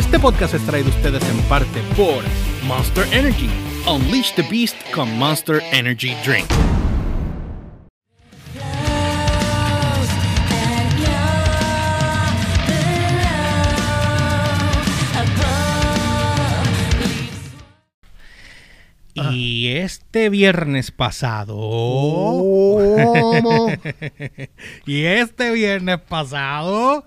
Este podcast es traído a ustedes en parte por Monster Energy. Unleash the Beast con Monster Energy Drink. Y este viernes pasado. ¿Cómo? y este viernes pasado.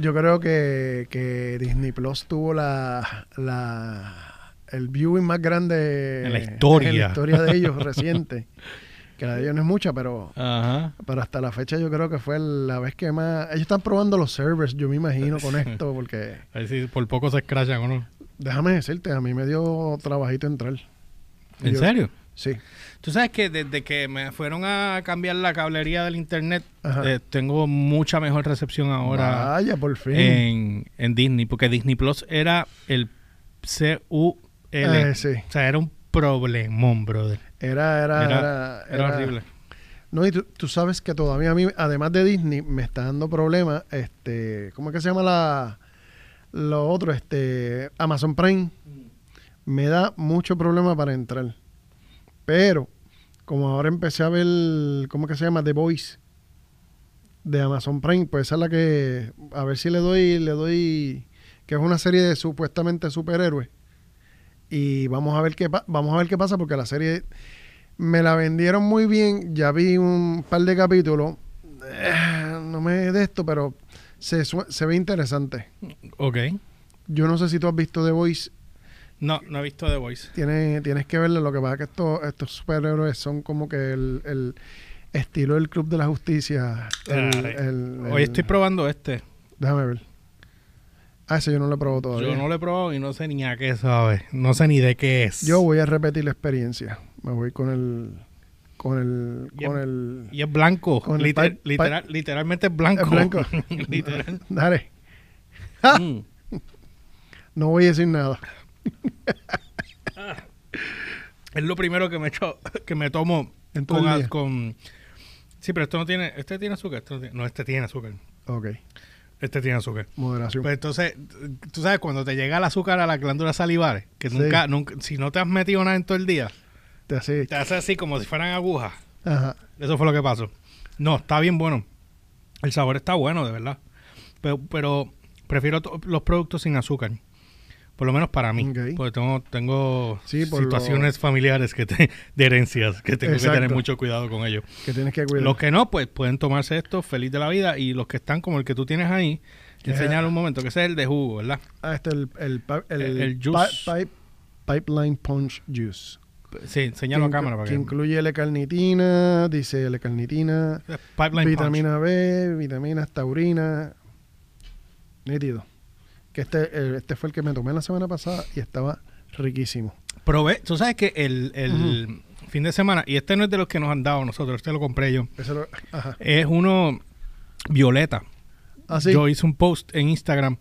Yo creo que, que Disney Plus tuvo la, la el viewing más grande En la historia. en la historia de ellos reciente. Que la de ellos no es mucha, pero, Ajá. pero hasta la fecha yo creo que fue la vez que más... Ellos están probando los servers, yo me imagino, con esto, porque A ver si por poco se escrachan o no. déjame decirte, a mí me dio trabajito entrar. ¿En Yo- serio? Sí. Tú sabes que desde que me fueron a cambiar la cablería del internet, eh, tengo mucha mejor recepción ahora Vaya, por fin. en, en Disney, porque Disney Plus era el CUL. Eh, sí. O sea, era un problemón, brother. Era, era, Era- era, Era horrible. No, y tú, tú sabes que todavía a mí, además de Disney, me está dando problemas, este, ¿cómo es que se llama la, lo otro? Este, Amazon Prime. Me da mucho problema para entrar. Pero, como ahora empecé a ver, ¿cómo que se llama? The Voice de Amazon Prime, pues esa es la que, a ver si le doy, le doy, que es una serie de supuestamente superhéroes. Y vamos a ver qué vamos a ver qué pasa porque la serie me la vendieron muy bien, ya vi un par de capítulos. Eh, no me de esto, pero se, se ve interesante. Ok. Yo no sé si tú has visto The Voice, No, no he visto The Voice. tienes, tienes que verlo. Lo que pasa es que estos, estos superhéroes son como que el, el estilo del Club de la Justicia. El- Ay, el- Hoy estoy probando este. Déjame ver. Ah, ese yo no lo he probado todavía. Yo no lo he probado y no sé ni a qué sabe. No sé ni de qué es. Yo voy a repetir la experiencia. Me voy con el. Con el. Con el. Y es blanco. Con Liter- literal- literalmente es blanco. Es blanco. Literal. Dale. ¡Ja! Mm. No voy a decir nada. Es lo primero que me echo, que me tomo con, a- Sí, pero esto no tiene. Este tiene azúcar. este no, tiene- no, este tiene azúcar. Ok. Este tiene azúcar. Moderación. Pues entonces, tú sabes, cuando te llega el azúcar a las glándulas salivares, que Sí. nunca, nunca, si no te has metido nada en todo el día, Te hace. te hace así como si fueran agujas. Ajá. Eso fue lo que pasó. No, está bien bueno. El sabor está bueno, de verdad. Pero, pero prefiero los productos sin azúcar. Por lo menos para mí. Porque tengo, tengo Sí, situaciones familiares que te- de herencias que tengo que tener mucho cuidado con ellos. Que tienes que cuidar. Los que no, pues pueden tomarse esto feliz de la vida. Y los que están como el que tú tienes ahí, Que- enseñar un momento, que ese es el de jugo, ¿verdad? Ah, este es el, el, pi- el, El- el juice. pi- pipe- pipeline Punch Juice. Sí, enséñalo a cámara para que que... incluye L-carnitina, dice L-carnitina, vitamina B, vitaminas taurina. Nítido. Que este, eh, este fue el que me tomé la semana pasada y estaba riquísimo. Probé, tú sabes que el, el fin de semana, y este no es de los que nos han dado nosotros, este lo compré yo. Eso lo- ajá. Es uno violeta. Así. Yo hice un post en Instagram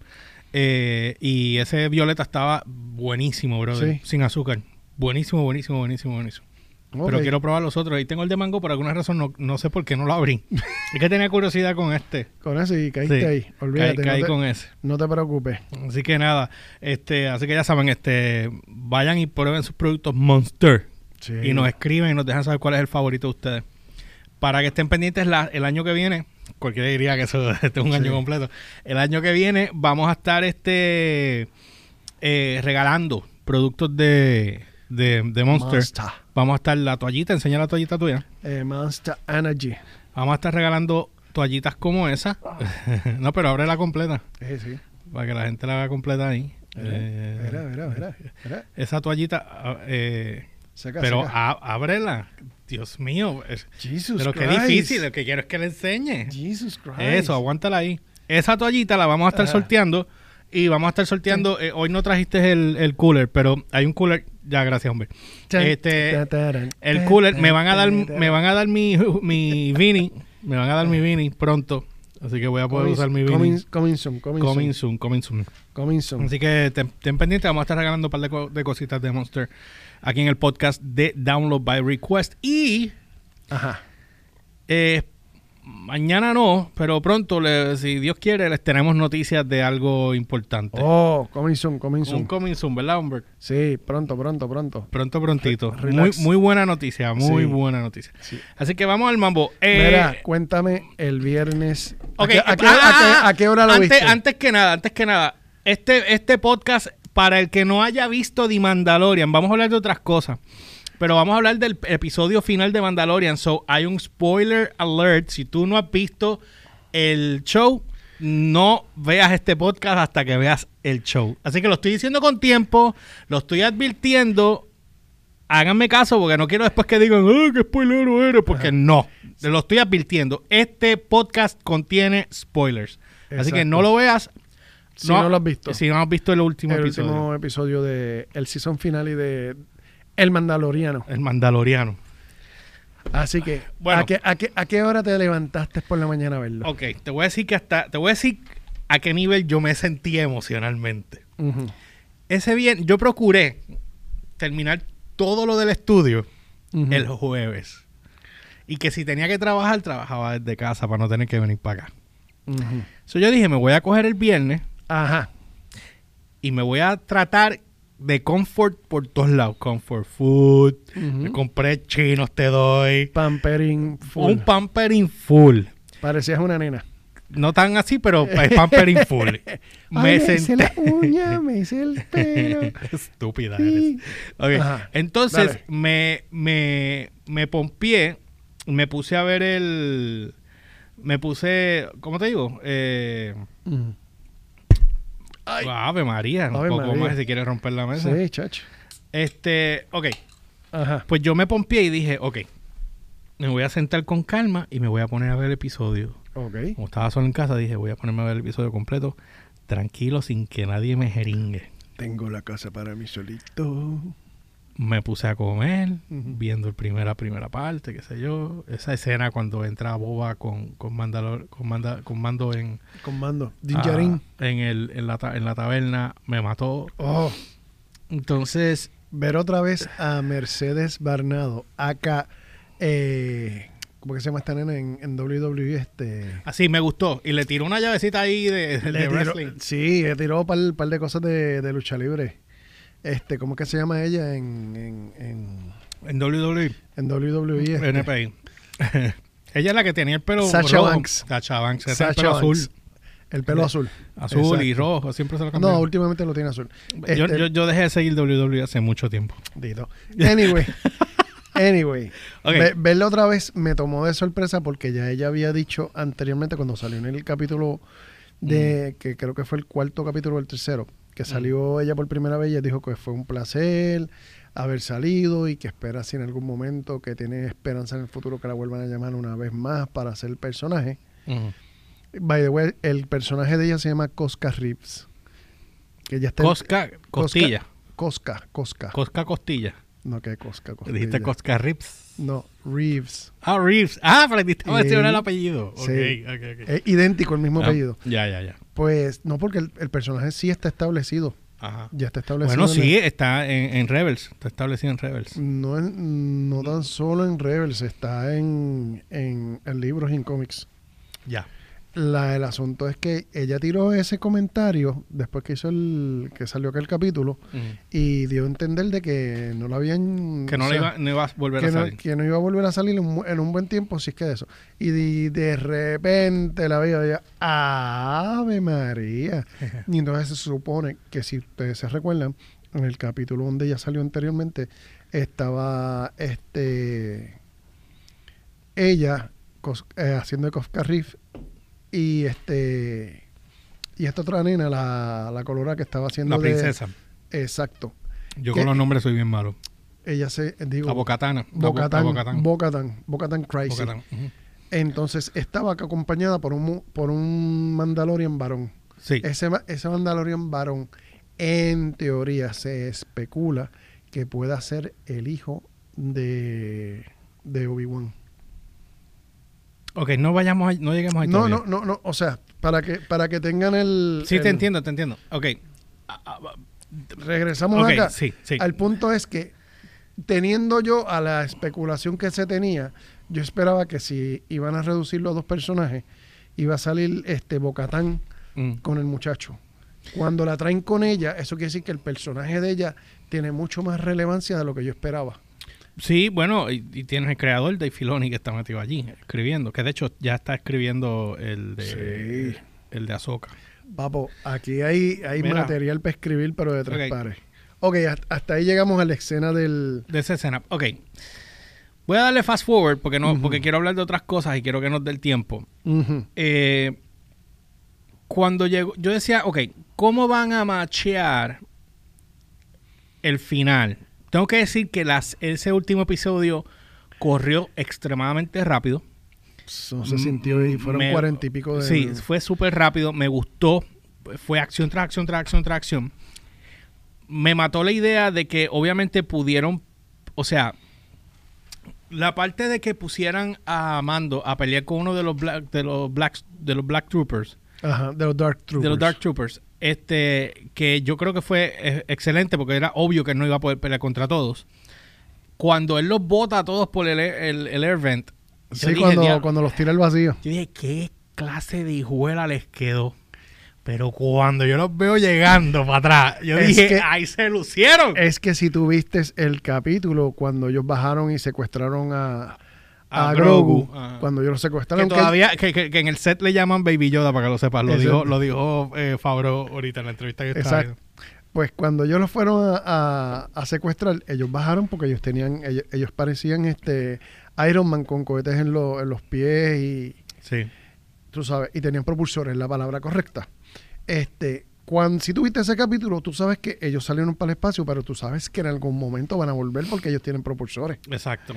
eh, y ese violeta estaba buenísimo, brother. Sí. Sin azúcar. Buenísimo, buenísimo, buenísimo, buenísimo. Pero quiero probar los otros. Ahí tengo el de mango, por alguna razón no, no sé por qué no lo abrí. es que tenía curiosidad con este. Con eso y caíste Sí. ahí. Olvídate. Caí, caí no, te, con ese. no te preocupes. Así que nada, este, así que ya saben, este, vayan y prueben sus productos Monster Sí. y nos escriben y nos dejan saber cuál es el favorito de ustedes. Para que estén pendientes la- el año que viene, cualquiera diría que eso este es un Sí. año completo. El año que viene vamos a estar este eh, regalando productos de, de, de Monster. Monster. Vamos a estar la toallita, enseña la toallita tuya. Eh, Monster Energy. Vamos a estar regalando toallitas como esa. no, pero ábrela completa. Eh, sí. Para que la gente la haga completa ahí. Eh, mira, mira. Esa toallita, ah, eh, Seca, pero seca. ábrela. Dios mío. es- Jesus pero qué Christ. difícil. Lo que quiero es que le enseñe. Jesus Christ. Eso, aguántala ahí. Esa toallita la vamos a estar sorteando. Y vamos a estar sorteando. eh, hoy no trajiste el, el cooler, pero hay un cooler. Ya, gracias, hombre. Este, el cooler, me van a dar, me van a dar mi, mi Vini. Me van a dar mi Vini pronto. Así que voy a poder Coming- usar mi Vini. coming, coming soon, coming, Coming soon. soon, coming soon. Coming soon. Así que ten, ten pendiente, vamos a estar regalando un par de, co- de cositas de Monster aquí en el podcast de Download by Request. Y Ajá. eh, mañana no, pero pronto, le- si Dios quiere, les tenemos noticias de algo importante. Oh, coming soon, coming Un soon. coming soon, ¿verdad, Humbert? Sí, pronto, pronto, pronto. Pronto, prontito. Re- Muy, muy buena noticia, muy Sí. buena noticia. Sí. Así que vamos al mambo. Eh, Mira, cuéntame el viernes. ¿A ok, qué- ¿A, qué, ah, a qué- a qué hora lo antes, viste? Antes que nada, antes que nada, este, este podcast, para el que no haya visto The Mandalorian, vamos a hablar de otras cosas. Pero vamos a hablar del episodio final de Mandalorian. So, hay un spoiler alert. Si tú no has visto el show, no veas este podcast hasta que veas el show. Así que lo estoy diciendo con tiempo, lo estoy advirtiendo. Háganme caso porque no quiero después que digan, ¡ay, qué spoilero eres! Porque no, lo estoy advirtiendo. Este podcast contiene spoilers. Así que no lo veas. Si no lo has visto. Si no has visto el último el episodio. último episodio de el season final y de El Mandaloriano. El Mandaloriano. Así que, Bueno. ¿a, qué, a, qué, ¿a qué hora te levantaste por la mañana a verlo? Ok, te voy a decir que hasta, te voy a decir a qué nivel yo me sentí emocionalmente. Ese bien, yo procuré terminar todo lo del estudio el jueves. Y que si tenía que trabajar, trabajaba desde casa para no tener que venir para acá. So yo dije, me voy a coger el viernes Ajá. y me voy a tratar de comfort por todos lados. Comfort food, me compré chinos, te doy. Pampering full. Un pampering full. Parecías una nena. No tan así, pero es pampering full. me Ay, hice la uña, me hice el pelo. Estúpida Sí. eres. Ok, Ajá. Entonces Dale. me, me, me pompié, me puse a ver el. Me puse. ¿Cómo te digo? Eh. Ay. Ave María, un Ave poco María. más si quieres romper la mesa. Sí, chacho. Este, ok. Ajá. Pues yo me pompié y dije, ok, me voy a sentar con calma y me voy a poner a ver el episodio. Ok. Como estaba solo en casa, dije, voy a ponerme a ver el episodio completo, tranquilo, sin que nadie me jeringue. Tengo la casa para mí solito. Me puse a comer, viendo el primera primera parte, qué sé yo. Esa escena cuando entra Boba con, con, Mandalor- con, Manda- con Mando en, Con mando. Ah, en, el, en, la, en la taberna, me mató. Oh. Entonces, Ver otra vez a Mercedes Barnado. Acá. Eh, ¿Cómo que se llama esta nena en, en WWE? Este. así me gustó. Y le tiró una llavecita ahí de, de Le tiró- wrestling. sí, le tiró un par, par de cosas de, de lucha libre. Este, ¿cómo que se llama ella en, en, en, En WWE. en WWE? este? NPI. Ella es la que tenía el pelo Sasha rojo. Banks. Sasha Banks. es el pelo Banks. azul. El pelo azul. Azul y rojo. Siempre se lo cambió. No, últimamente lo tiene azul. yo, Este- yo, yo dejé de seguir WWE hace mucho tiempo. Dito. Anyway. Anyway. Ok. Ve- verla otra vez me tomó de sorpresa porque ya ella había dicho anteriormente cuando salió en el capítulo de que creo que fue el cuarto capítulo o el tercero, que salió ella por primera vez, ella dijo que fue un placer haber salido y que espera si en algún momento que tiene esperanza en el futuro que la vuelvan a llamar una vez más para hacer el personaje. By the way, el personaje de ella se llama Cosca Reeves. Que ya está en- Cosca, costilla. Cosca, Cosca. Cosca, costilla. no, que Cosca, Costilla. Dijiste Cosca Rips. No, Reeves. Ah, Reeves. Ah, aprendiste a mencionar Y- el apellido. Sí. ok, ok. Es idéntico el mismo Ah, apellido. Ya, ya, ya. Pues no, porque el, el personaje sí está establecido. Ajá. Ya está establecido. Bueno, en sí, está en, en Rebels. Está establecido en Rebels. el- no, en- no tan solo en Rebels, está en, en, en libros y en cómics. Ya. La, el asunto es que ella tiró ese comentario después que hizo el que salió aquel capítulo y dio a entender de que no lo habían Que no, o sea, iba, no iba a volver a no, salir. que no iba a volver a salir en, un buen tiempo, si es que de eso. Y de, de repente la veía ella, ¡Ave María! y entonces se supone que si ustedes se recuerdan, en el capítulo donde ella salió anteriormente, estaba este ella cos- eh, haciendo de Kofka Riff y este y esta otra nena, la, la colora que estaba haciendo La de- princesa. exacto. Yo con los nombres soy bien malo. Ella se digo La Bocatana. Bocatán, Bocatán. Bocatán, Bocatán Crazy. Bocatán. Ujú. Entonces estaba acompañada por un por un Mandalorian varón. Sí. Ese, ese Mandalorian varón, en teoría, se especula que pueda ser el hijo de, de Obi-Wan. Ok, no vayamos, a- no lleguemos ahí No, todavía. no, no, no. O sea, para que, para que tengan el. Sí, el- te entiendo, te entiendo. Ok. Ah, ah, Regresamos ok, acá. sí, sí. Al punto es que, teniendo yo a la especulación que se tenía, yo esperaba que si iban a reducir los dos personajes, iba a salir este Bocatán Mm. con el muchacho. Cuando la traen con ella, eso quiere decir que el personaje de ella tiene mucho más relevancia de lo que yo esperaba. Sí, bueno, y, y tienes el creador de Filoni que está metido allí, escribiendo, que de hecho ya está escribiendo el de Sí. el de Azoka. Papo, aquí hay, hay Mira. material para escribir, pero de tres Ok. pares. Ok, hasta, ahí llegamos a la escena del... De esa escena. Ok. Voy a darle fast forward porque no, porque quiero hablar de otras cosas y quiero que nos dé el tiempo. Eh, cuando llegó, yo decía, ok, ¿cómo van a machear el final? Tengo que decir que las, ese último episodio corrió extremadamente rápido. Se sintió y fueron cuarenta y pico de... Sí, fue súper rápido, me gustó. Fue acción tras acción tras acción tras acción. Me mató la idea de que obviamente pudieron, o sea, la parte de que pusieran a Mando a pelear con uno de los Black, de los Black, de los Black Troopers, Ajá, de los Dark Troopers. de los Dark Troopers, este, que yo creo que fue eh, excelente porque era obvio que no iba a poder pelear contra todos. Cuando él los bota a todos por el, el, el air vent, Sí, dije, cuando, cuando los tira al vacío. Yo dije, ¿qué clase de hijuela les quedó? Pero cuando yo los veo llegando para atrás, yo Es dije, que- ahí se lucieron. Es que si tú viste el capítulo cuando ellos bajaron y secuestraron a, a, A Grogu, cuando ellos lo secuestraron, que- todavía, que, que- que en el set le llaman Baby Yoda, para que lo sepas. Lo dijo, lo dijo eh, Fabro ahorita en la entrevista que estaba Exacto. pues cuando ellos los fueron a, a- a secuestrar, ellos bajaron porque ellos tenían, ellos, ellos parecían este Iron Man con cohetes en, lo- en los pies y Sí. tú sabes, y tenían propulsores, la palabra correcta. Este, cuando, si tuviste ese capítulo, tú sabes que ellos salieron para el espacio, pero tú sabes que en algún momento van a volver porque ellos tienen propulsores. Exacto.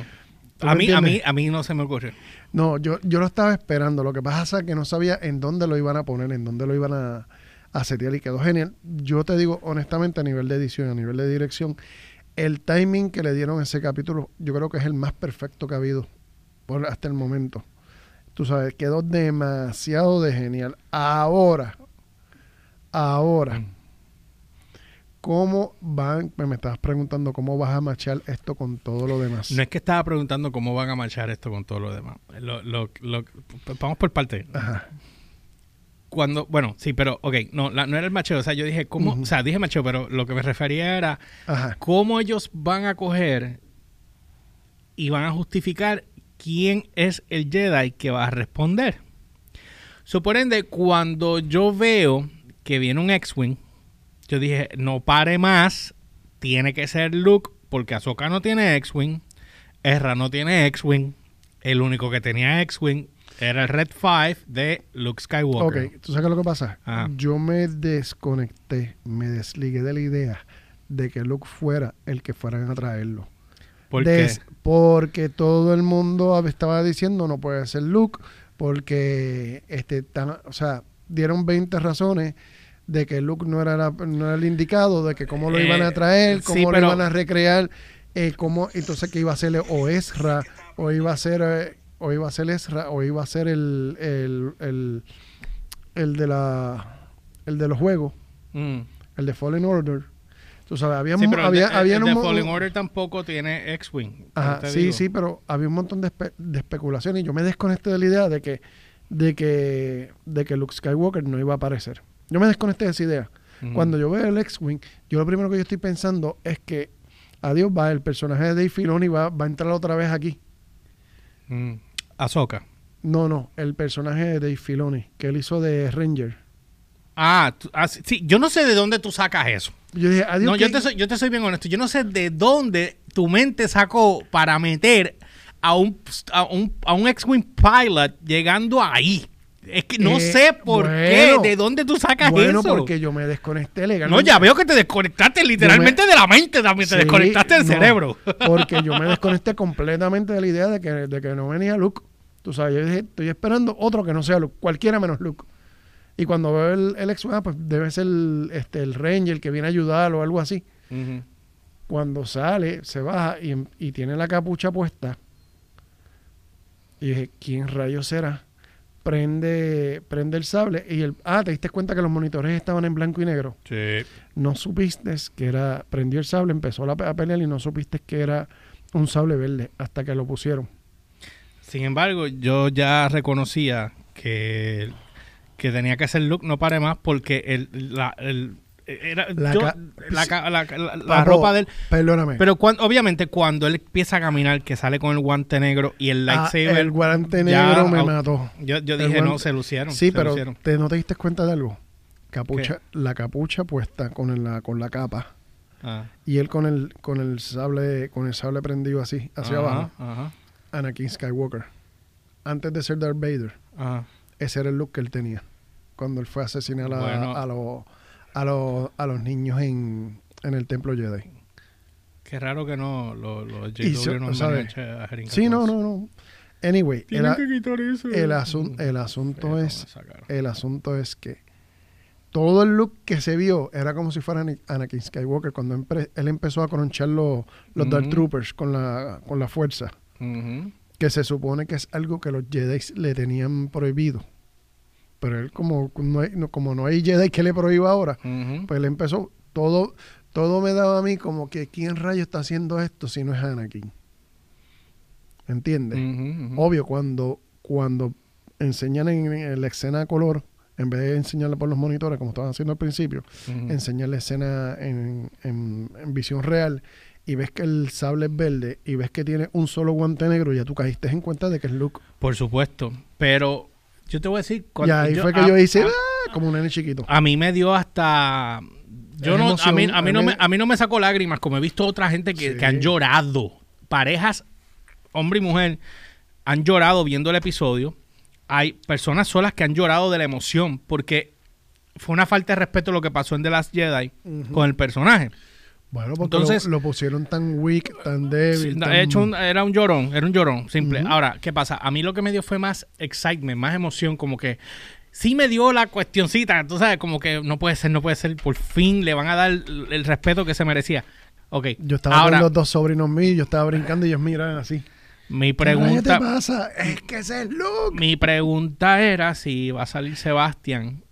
¿Tú A mí, a, mí, a mí no se me ocurrió. No, yo, yo lo estaba esperando. Lo que pasa es que no sabía en dónde lo iban a poner, en dónde lo iban a, a setear y quedó genial. Yo te digo honestamente, a nivel de edición, a nivel de dirección, el timing que le dieron a ese capítulo, yo creo que es el más perfecto que ha habido por, hasta el momento. Tú sabes, quedó demasiado de genial. Ahora, ahora, Mm. ¿Cómo van? Me estabas preguntando cómo vas a machar esto con todo lo demás. No es que estaba preguntando cómo van a marchar esto con todo lo demás. Lo- lo- lo- vamos por parte. Ajá. Cuando, bueno, sí, pero, ok, no, la- no era el macheo. O sea, yo dije, ¿cómo? O sea, dije macheo, pero lo que me refería era Ajá. cómo ellos van a coger y van a justificar quién es el Jedi que va a responder. Suponende, cuando yo veo que viene un X-Wing, yo dije, no pare más, tiene que ser Luke, porque Ahsoka no tiene X-Wing, Ezra no tiene X-Wing, el único que tenía X-Wing era el Red 5 de Luke Skywalker. Ok, ¿tú sabes lo que pasa? Ajá. Yo me desconecté, me desligué de la idea de que Luke fuera el que fueran a traerlo. ¿Por qué? Porque todo el mundo estaba diciendo no puede ser Luke, porque este, tan- o sea, dieron 20 razones de que Luke no era, la- no era el indicado, de que cómo lo Eh, iban a traer, sí, cómo lo iban a recrear, eh, cómo, entonces que iba a ser o Ezra, o iba a ser, eh, o iba a ser Ezra, o iba a ser el, el, el, el de la el de los juegos, Mm. el de Fallen Order. Tú sabes, había, Sí, pero el había, de- había el de Fallen Order tampoco tiene X-Wing. Ajá, sí, digo. sí, pero había un montón de, espe- de especulaciones y yo me desconecté de la idea de que, de que, de que Luke Skywalker no iba a aparecer. Yo me desconecté de esa idea. Cuando yo veo el X-Wing, yo lo primero que yo estoy pensando es que, adiós, va, el personaje de Dave Filoni va, va a entrar otra vez aquí. Mm. Ahsoka. No, no, el personaje de Dave Filoni, que él hizo de Ranger. Ah, tú- ah, sí, yo no sé de dónde tú sacas eso. Yo dije, adiós, No, yo ¿qué- te, soy, yo te soy bien honesto. Yo no sé de dónde tu mente sacó para meter a un, a un, a un X-Wing pilot llegando ahí. Es que no Eh, sé por bueno. qué, de dónde tú sacas Bueno, eso. porque yo me desconecté no, legalmente. ya veo que te desconectaste literalmente de la mente también, te desconectaste del no, cerebro. Porque yo me desconecté completamente de la idea de que, de que no venía Luke. Tú sabes, yo dije, estoy esperando otro que no sea Luke, cualquiera menos Luke. Y cuando veo el, el ex, ah, pues debe ser el, este, el Ranger que viene a ayudar o algo así. Cuando sale, se baja y, y tiene la capucha puesta. Y dije, ¿quién rayos será? Prende, prende el sable y el... Ah, te diste cuenta que los monitores estaban en blanco y negro. Sí. No supiste que era... Prendió el sable, empezó la, a pelear y no supiste que era un sable verde hasta que lo pusieron. Sin embargo, yo ya reconocía que, que tenía que hacer Luke no pare más porque el, la, el, era, La yo- ca- la, la- la- la Papo, ropa de él. Perdóname. Pero obviamente cuando él empieza a caminar, que sale con el guante negro y el Ah, lightsaber. el guante ya negro me mató. Yo, yo dije, no, se lucieron. Sí, se pero lucieron. ¿te, ¿no te diste cuenta de algo? Capucha, la capucha puesta con el- la, con la capa Ah. y él con el con el sable con el sable prendido así hacia Ajá, abajo. Ajá, Anakin Skywalker. Antes de ser Darth Vader, ajá. ese era el look que él tenía cuando él fue a asesinar a, Bueno. a los a los a los niños en, en el templo Jedi. Qué raro que no los lo JW no ¿sabes? a jeringar Sí, no, eso. no, no. Anyway, el, a- eso. asun- el asunto es el asunto es que todo el look que se vio era como si fuera Ana- Anakin Skywalker cuando empre- él empezó a cronchar los, los Dark Ujú. Troopers con la, con la fuerza, que se supone que es algo que los Jedi le tenían prohibido. Pero él como no hay, no- como no hay Jedi que le prohíba ahora, pues él empezó, todo, todo me daba a mí como que quién rayo está haciendo esto si no es Anakin. ¿Entiendes? Obvio, cuando, cuando enseñan en, en la escena a color, en vez de enseñarla por los monitores, como estaban haciendo al principio, Ujú. enseñar la escena en, en- en visión real y ves que el sable es verde y ves que tiene un solo guante negro, ya tú caíste en cuenta de que es Luke. Por supuesto. Pero yo te voy a decir. Y ahí fue que a- yo hice a- "Ah", como un nene chiquito. A mí me dio hasta. Yo Es no, a mí, a, mí no me, a mí no me sacó lágrimas, como he visto otra gente que, Sí. que han llorado. Parejas, hombre y mujer, han llorado viendo el episodio. Hay personas solas que han llorado de la emoción, porque fue una falta de respeto lo que pasó en The Last Jedi con el personaje. Bueno, porque Entonces- lo, lo pusieron tan weak, tan débil. Sí, tan- de hecho, un- era un llorón, era un llorón, simple. Ahora, ¿qué pasa? A mí lo que me dio fue más excitement, más emoción, como que sí me dio la cuestioncita, tú sabes, como que no puede ser, no puede ser, por fin le van a dar el, el respeto que se merecía. Ok, Yo estaba ahora, con los dos sobrinos míos, yo estaba brincando y ellos miran así. mi ¿Qué rayo te pregunta, pasa? Es que ese es Luke. mi pregunta era si va a salir Sebastián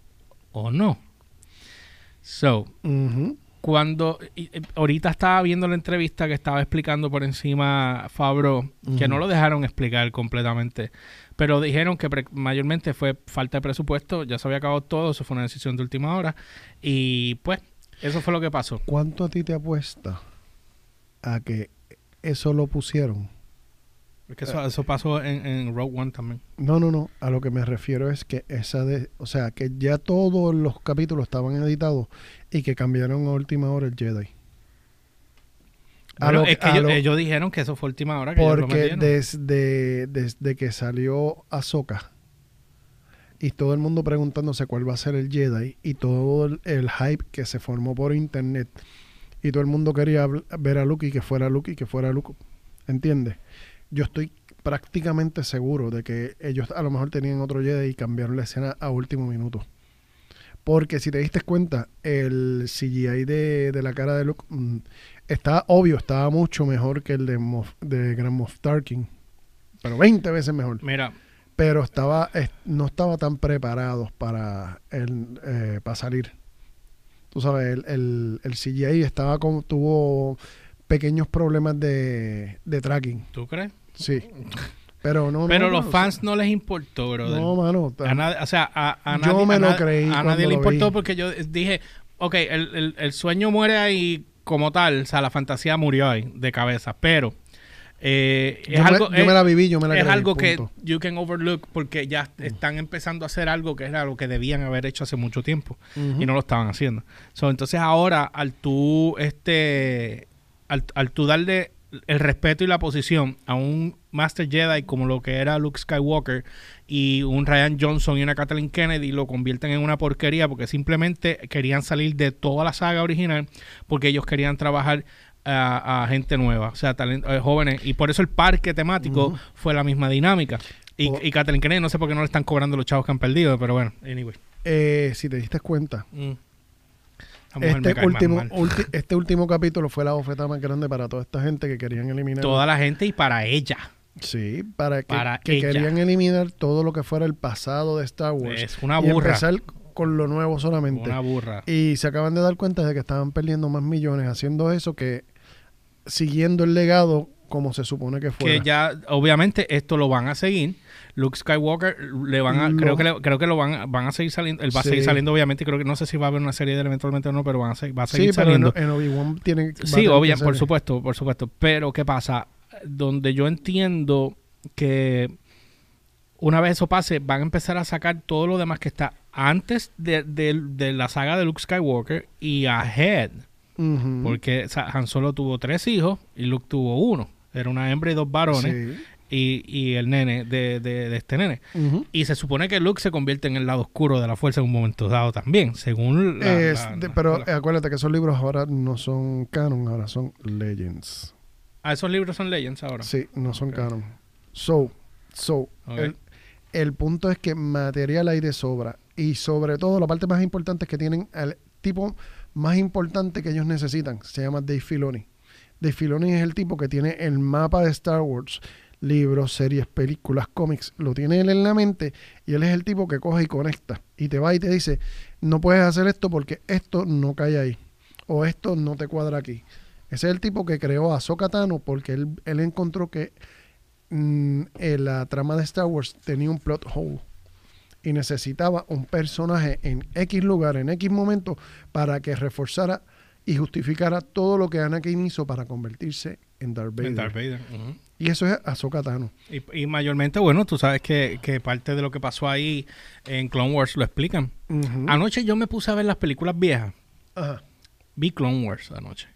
o no. So, Ujú. Cuando y- y- ahorita estaba viendo la entrevista que estaba explicando por encima Fabro, que no lo dejaron explicar completamente, pero dijeron que mayormente fue falta de presupuesto, ya se había acabado todo, eso fue una decisión de última hora y pues eso fue lo que pasó. ¿Cuánto a ti te apuesta a que eso lo pusieron? Porque eso, eso pasó en, en Rogue One también. No, no, no. A lo que me refiero es que esa de, o sea, que ya todos los capítulos estaban editados y que cambiaron a última hora el Jedi. Bueno, lo es que ellos, lo- ellos dijeron que eso fue última hora que porque desde, desde que salió Ahsoka y todo el mundo preguntándose cuál va a ser el Jedi y todo el, el hype que se formó por internet y todo el mundo quería ver a Luke y que fuera Luke y que fuera Luke. ¿Entiendes? Yo estoy prácticamente seguro de que ellos a lo mejor tenían otro Jedi y cambiaron la escena a último minuto. Porque si te diste cuenta, el CGI de, de la cara de Luke mm, estaba obvio, estaba mucho mejor que el de, Moff- de Grand Moff Tarkin. Pero 20 veces mejor. Mira, Pero estaba es- no estaba tan preparados para, el, eh, para salir. Tú sabes, el, el, el CGI estaba con, tuvo pequeños problemas de, de tracking. ¿tú crees? Sí. Pero no, Pero no, los fans no les importó, brother. No, mano. A nadie- o sea, a, a Yo nadie, me a lo creí A nadie le importó vi. porque yo dije, ok, el, el- el sueño muere ahí como tal, o sea, la fantasía murió ahí de cabeza, pero eh, es yo, algo, me, yo es, me la viví, yo me la es creí, algo que you can overlook porque ya están empezando a hacer algo que era lo que debían haber hecho hace mucho tiempo y no lo estaban haciendo. So, entonces ahora al tú este al, al tú darle el respeto y la posición a un Master Jedi como lo que era Luke Skywalker y un Ryan Johnson y una Kathleen Kennedy lo convierten en una porquería porque simplemente querían salir de toda la saga original porque ellos querían trabajar a, a gente nueva, o sea, talent- eh, jóvenes y por eso el parque temático fue la misma dinámica. Y, O- y Kathleen Kennedy no sé por qué no le están cobrando los chavos que han perdido, pero bueno, anyway. Eh, si te diste cuenta, Mm. Este último, ulti- este último capítulo fue la bofetada más grande para toda esta gente que querían eliminar. Toda la gente y para ella. Sí, para que, Para que ella. querían eliminar todo lo que fuera el pasado de Star Wars. Es una y burra. empezar con lo nuevo solamente. Una burra. Y se acaban de dar cuenta de que estaban perdiendo más millones haciendo eso que siguiendo el legado como se supone que fuera. Que ya, obviamente, esto lo van a seguir. Luke Skywalker le van a, creo que le- creo que lo van, a- van a seguir saliendo. Él va a seguir saliendo, obviamente. Creo que no sé si va a haber una serie de eventualmente o no, pero van a seguir, va a sí, seguir pero en, saliendo. en Obi-Wan tiene Sí, obvio, por supuesto, por supuesto. Pero, ¿qué pasa? Donde yo entiendo que una vez eso pase, van a empezar a sacar todo lo demás que está antes de, de- de la saga de Luke Skywalker y ahead. Porque o sea, Han Solo tuvo tres hijos y Luke tuvo uno. Era una hembra y dos varones. Sí. Y, y el nene de, de- de este nene. Y se supone que Luke se convierte en el lado oscuro de la fuerza en un momento dado también, según la... Es la- de- la- pero acuérdate que esos libros ahora no son canon, ahora son legends. Ah, esos libros son Legends ahora. Sí, no son canon. So, so, el, el punto es que material hay de sobra. Y sobre todo, la parte más importante es que tienen el tipo más importante que ellos necesitan. Se llama Dave Filoni. Dave Filoni es el tipo que tiene el mapa de Star Wars, libros, series, películas, cómics. Lo tiene él en la mente y él es el tipo que coge y conecta. Y te va y te dice, no puedes hacer esto porque esto no cae ahí. O esto no te cuadra aquí. Ese es el tipo que creó a Ahsoka Tano porque él, él encontró que mm, eh, la trama de Star Wars tenía un plot hole y necesitaba un personaje en X lugar, en X momento, para que reforzara y justificara todo lo que Anakin hizo para convertirse en Darth Vader. En Darth Vader. Y eso es Ahsoka Tano. Y, y mayormente, bueno, tú sabes que, que parte de lo que pasó ahí en Clone Wars lo explican. Anoche yo me puse a ver las películas viejas. Ajá. Vi Clone Wars anoche.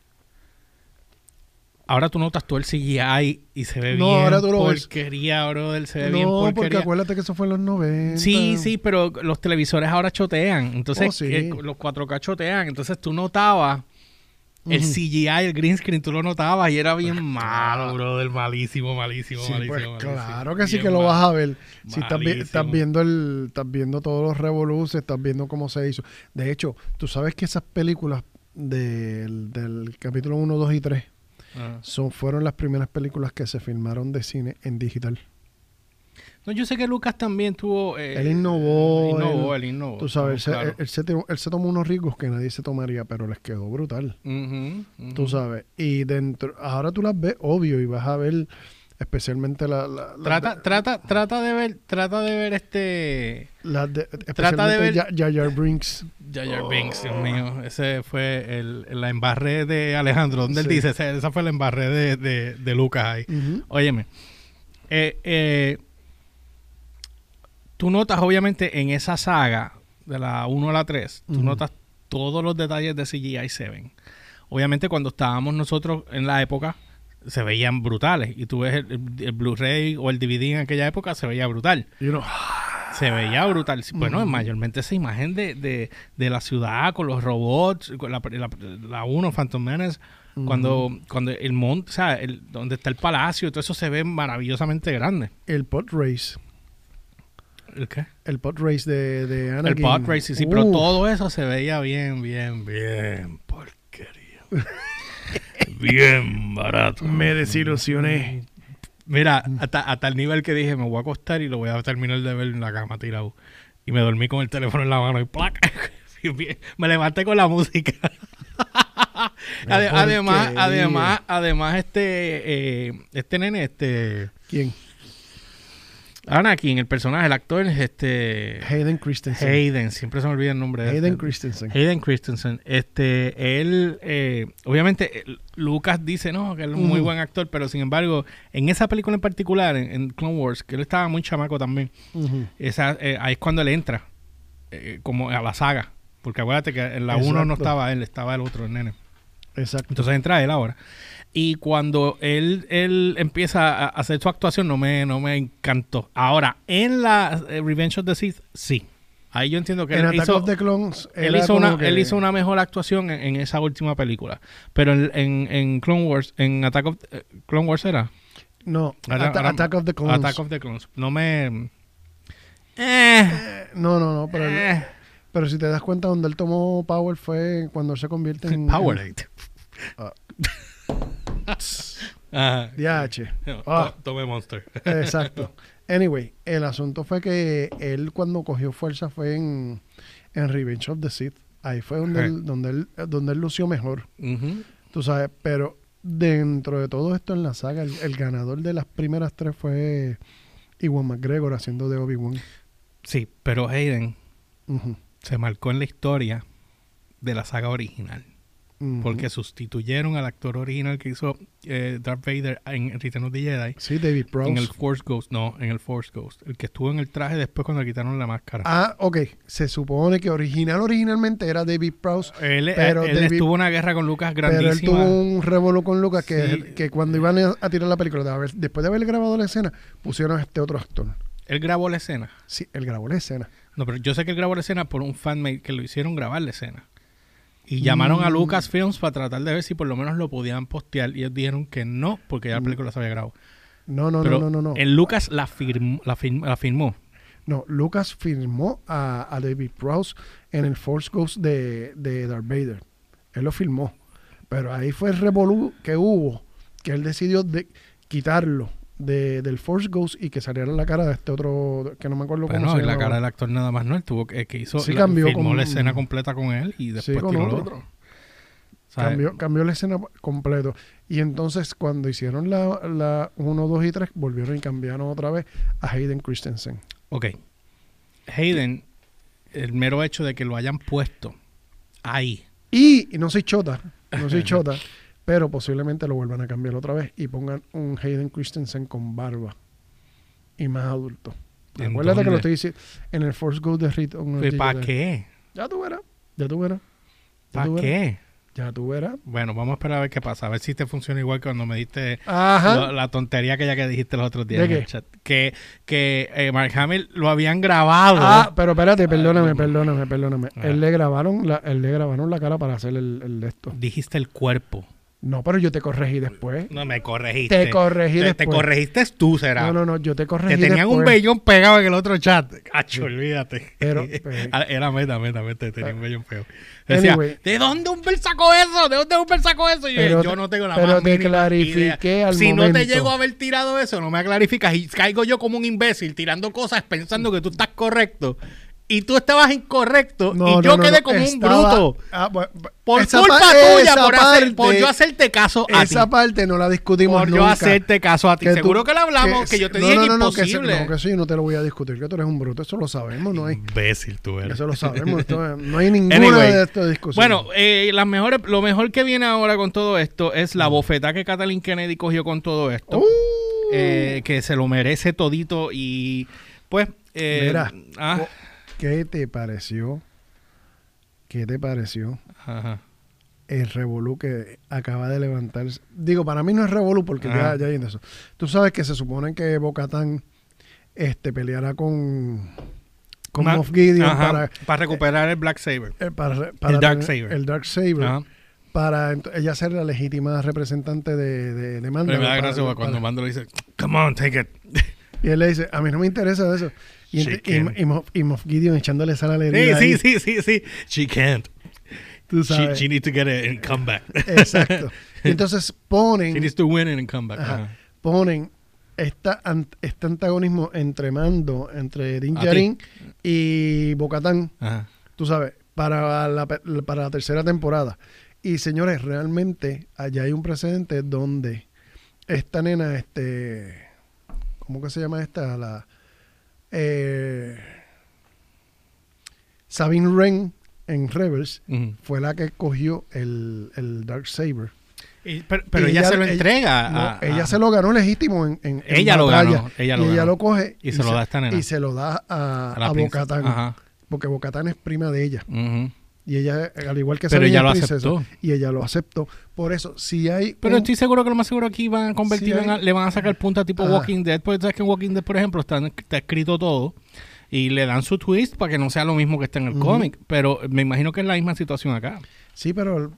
Ahora tú notas todo el CGI y se ve No, bien ahora tú lo ves. porquería, bro. Se ve bien No, porque acuérdate que eso fue en los 90. Sí, sí, pero los televisores ahora chotean. Entonces, Oh, sí. eh, los 4K chotean. Entonces tú notabas el. CGI, el green screen, tú lo notabas y era bien malo, brother. Malísimo, malísimo, Sí, malísimo. pues malísimo. claro que sí que lo vas a ver. Si estás, estás viendo el, estás viendo todos los revoluces, estás viendo cómo se hizo. De hecho, tú sabes que esas películas del, del capítulo 1, 2 y 3 Ajá. son, fueron las primeras películas que se filmaron de cine en digital. No, yo sé que Lucas también tuvo. eh, Él innovó, Innovó, él- él innovó. Tú sabes, él, claro. él- él se, él se tomó unos riesgos que nadie se tomaría, pero les quedó brutal. Tú sabes. Y dentro, ahora tú las ves, obvio, y vas a ver especialmente la, la- Trata, de- trata, trata de ver, trata de ver este de- trata de ver- Ja- Jar Brinks. Jar Oh. Binks, Dios mío. Ese fue el, la embarré de Alejandro, donde él dice, esa, esa fue la embarré de, de, de Lucas ahí. Ujú. Óyeme, eh, eh, tú notas obviamente en esa saga, de la 1 a la 3, tú Ujú. notas todos los detalles de CGI se ven. Obviamente cuando estábamos nosotros en la época, se veían brutales. Y tú ves el, el- Blu-ray o el DVD en aquella época, se veía brutal. You know, Se veía brutal. Bueno, Ujú. mayormente esa imagen de, de, de la ciudad con los robots, con la, la, la 1, Phantom Menace, cuando, cuando el monte, o sea, el, donde está el palacio, todo eso se ve maravillosamente grande. el pod race. ¿El qué? El pod race de, de El Anakin. pod race, sí, sí, pero todo eso se veía bien, bien, bien porquería. bien barato. Me desilusioné. Mira, hasta, hasta el nivel que dije, me voy a acostar y lo voy a terminar de ver en la cama tirado. Y me dormí con el teléfono en la mano y ¡plac! Me levanté con la música. Ade- además, además, además, este, eh, este nene, este, ¿Quién? Anakin, el personaje, el actor, este, Hayden Christensen. Hayden, siempre se me olvida el nombre de Hayden este. Christensen. Hayden Christensen, este, él, eh, obviamente, eh, Lucas dice, no, que él es un muy buen actor, pero sin embargo, en esa película en particular, en, en Clone Wars, que él estaba muy chamaco también, esa, eh, ahí es cuando él entra, eh, como a la saga, porque acuérdate que en la 1 no estaba él, estaba el otro, el nene. Exacto. Entonces entra él ahora. Y cuando él, él empieza a hacer su actuación, no me, no me encantó. Ahora, en la eh, Revenge of the Sith, sí. Ahí yo entiendo que en él Attack hizo, of the Clones. él, hizo una, que- él hizo una mejor actuación en, en esa última película. Pero en, en, en Clone Wars, en Attack of eh, Clone Wars era No, Attack of the Clones. Attack of the Clones. No me. Eh, Eh, no, no, no. Pero, eh, pero si te das cuenta, donde él tomó Power fue cuando se convierte en. Powerade. Ah. Ajá. DH. Ah. to- Tome Monster. Exacto. Anyway, el asunto fue que él cuando cogió fuerza fue en, en Revenge of the Sith. Ahí fue donde, él, donde, él, donde él lució mejor. Ujú. Tú sabes, pero dentro de todo esto en la saga, el, el ganador de las primeras tres fue Iwan McGregor haciendo de Obi-Wan. Sí, pero Hayden se marcó en la historia de la saga original. Porque sustituyeron al actor original que hizo eh, Darth Vader en Return of the Jedi. Sí, David Prowse. En el Force Ghost, no, en el Force Ghost. El que estuvo en el traje después cuando le quitaron la máscara. Ah, ok. Se supone que original originalmente era David Prowse, él pero él David- estuvo en una guerra con Lucas pero él grandísima. tuvo un revolú con Lucas que, Sí. que cuando iban a, a tirar la película, de haber- después de haber grabado la escena, pusieron a este otro actor. Él grabó la escena. Sí, él grabó la escena. No, pero yo sé que él grabó la escena por un fanmate que lo hicieron grabar la escena. Y llamaron a Mm. Lucasfilms para tratar de ver si por lo menos lo podían postear. Y ellos dijeron que no, porque ya la Mm. película se había grabado. No, no, pero no, no, no. No, el Lucas la, firmó, la, firm- la firmó. no Lucas firmó a, a David Prowse en el Force Ghost de, de Darth Vader. Él lo firmó. Pero ahí fue el revolú que hubo, que él decidió de quitarlo de, del Force Ghost y que saliera la cara de este otro, que no me acuerdo cómo Bueno, se y la llama. cara del actor nada más no. Él tuvo que, que hizo. Sí, la- cambió Filmó con- la escena completa con él y después con tiró otro. Cambió, cambió la escena completo. Y entonces cuando hicieron la, la 1, 2 y 3, volvieron y cambiaron otra vez a Hayden Christensen. Ok. Hayden, el mero hecho de que lo hayan puesto ahí. Y, y no soy chota, no soy chota, pero posiblemente lo vuelvan a cambiar otra vez y pongan un Hayden Christensen con barba y más adulto. ¿En Acuérdate que lo estoy diciendo en el Force Ghost de Return of the ¿Para qué? Ya tú verás, ya tú verás. ¿Para qué? Ya tú verás. Bueno, vamos a esperar a ver qué pasa. A ver si te funciona igual que cuando me diste lo- la tontería que ya que dijiste los otros días ¿De en qué? el chat. Que, que eh, Mark Hamill lo habían grabado. Ah, pero espérate, perdóname, perdóname, perdóname. Ah. Él le grabaron la, él le grabaron la cara para hacer el, el de esto. Dijiste el cuerpo. No, pero yo te corregí después. No me corregiste. Te corregí Te, después. te corregiste tú, será. No, no, no, yo te que corregí tenían un después. vellón pegado en el otro chat. Cacho, olvídate. Pero- pero- Ah, Era meta, meta, meta. Tenía un vellón pegado. Decía, Anyway. ¿de dónde Humber sacó eso? ¿De dónde Humber sacó eso? Y yo, Pero yo no tengo la pero más te clarifiqué idea. al Si no te llego a haber tirado eso, no me clarificas. Y caigo yo como un imbécil tirando cosas pensando que tú estás correcto. Y tú estabas incorrecto. No, y yo no, quedé no, como un bruto. Ah, Por culpa pa- tuya, por, hacer- por yo hacerte caso a ti. Esa parte no la discutimos Por yo hacerte caso a ti. Que tú- Seguro que lo hablamos, que, yo te no, dije no, que no, no, que, imposible. se- no, que eso yo no te lo voy a discutir, que tú eres un bruto. Eso lo sabemos, no hay. Imbécil tú eres. Eso lo sabemos. esto- no hay ninguna Anyway. de estas discusiones. Bueno, eh, las mejores, lo mejor que viene ahora con todo esto es la bofetada que Kathleen Kennedy cogió con todo esto. Uh, eh, que se lo merece todito y pues... eh, Mira. ah. ¿Qué te pareció? ¿Qué te pareció ajá. el revolú que acaba de levantarse? Digo, para mí no es revolú porque ya, Ajá. ya hay en eso. Tú sabes que se supone que Bocatán este, peleará con, con Moff Gideon Ajá, para, para recuperar el Black Saber. eh, para, para El Dark Saber. El Dark Saber. Ajá. Para ella ser la legítima representante de, de, de Mando. Pero me da gracia cuando Mando le dice, come on, take it. Y él le dice, a mí no me interesa eso. Y, y, Moff, Gideon echándole sal a la herida sí, sí, sí, sí. She can't. Tú She, sabes. she needs to get it and come back. Exacto. Y entonces She ponen, needs to win it and come back. Ajá. Ponen esta, este antagonismo entre Mando, entre Din. Djarin y Bocatán, tú sabes, para la, para la tercera temporada. Y señores, realmente allá hay un precedente donde esta nena, este, ¿cómo que se llama esta? La eh, Sabine Wren en Rebels fue la que cogió el, el Dark Saber. Y- pero pero Y ella, se lo entrega. A- ella a- se lo ganó legítimo en, en- en Ella lo batalla. ganó, ella lo y ella lo coge Y se lo da a esta nena. Y se lo da a, a la a princesa. Bocatán. Ajá. Porque Bocatán es prima de ella. Y ella, al igual que Pero ella lo princesa, aceptó. Y ella lo aceptó. Por eso, si hay. Pero un- estoy seguro que lo más seguro aquí van a convertirlo Sí en hay- a- le van a sacar punta tipo Ajá. Walking Dead, porque sabes que en Walking Dead, por ejemplo, está, está escrito todo y le dan su twist para que no sea lo mismo que está en el cómic, pero me imagino que es la misma situación acá. Sí, pero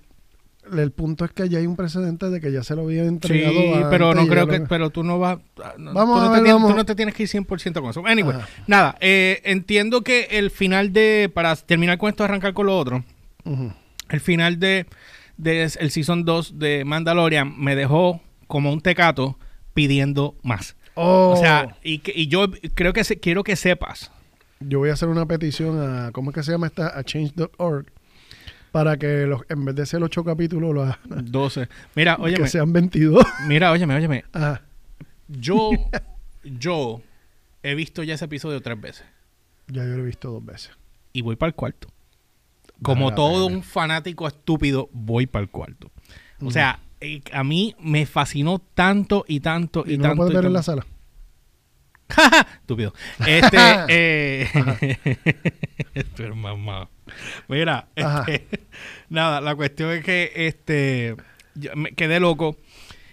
el, punto es que ya hay un precedente de que ya se lo había Sí, entregado. pero antes no y creo que lo- pero tú no vas no, Vamos tú, no te ver, vamos. tú no te tienes que ir 100% con eso. Anyway, Ajá. nada, eh, entiendo que el final de para terminar con esto arrancar con lo otro. El final de, de el season 2 de Mandalorian me dejó como un tecato pidiendo más. Oh, O sea, y, que- y yo creo que se- quiero que sepas. yo voy a hacer una petición a. ¿Cómo es que se llama esta? A change.org. para que los, en vez de ser ocho capítulos, los, 12. Mira, óyeme. que sean 22. Mira, óyeme, óyeme. Ajá. Yo, yo he visto ya ese episodio tres veces. Ya yo lo he visto dos veces. Y voy para el cuarto. Como todo un fanático estúpido, voy para el cuarto. O sea, eh, a mí me fascinó tanto y tanto y, ¿Y no lo tanto. puedes y ver en la sala? Estúpido. Este, eh, esto es mamá. Mira, este, nada, la cuestión es que este yo me quedé loco.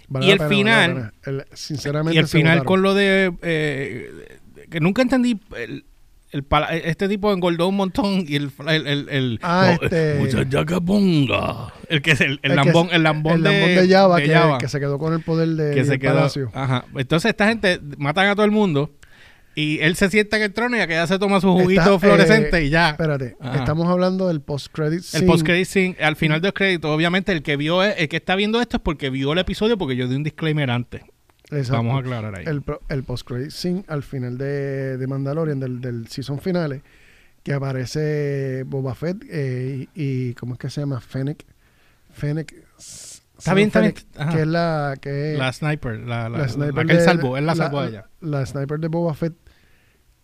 Vale Y el pena, vale la final-. El- sinceramente, Y el final con lo de eh, que nunca entendí el, el pala- este tipo engordó un montón y el el el, el- Ah, este- muchachacabonga. el que es el, el lambón el lambón el de, lambón de Java, de que, Java, que se quedó con el poder de, que se del quedó palacio. ajá entonces esta gente matan a todo el mundo y él se sienta en el trono y aquella se toma su juguito Está, fluorescente eh, y ya Espérate, Ajá. estamos hablando del post-credit el scene. post credit scene, al final del crédito obviamente el que vio el que está viendo esto es porque vio el episodio porque yo di un disclaimer antes Exacto. vamos a aclarar ahí el, el post-credit scene al final de, de Mandalorian, del, del season finale, que aparece Boba Fett eh, y, y ¿cómo es que se llama? Fennec. Fennec. Está bien, está bien. Que es la... Que la sniper la, la, la sniper la que él salvó él la salvó a ella La sniper de Boba Fett,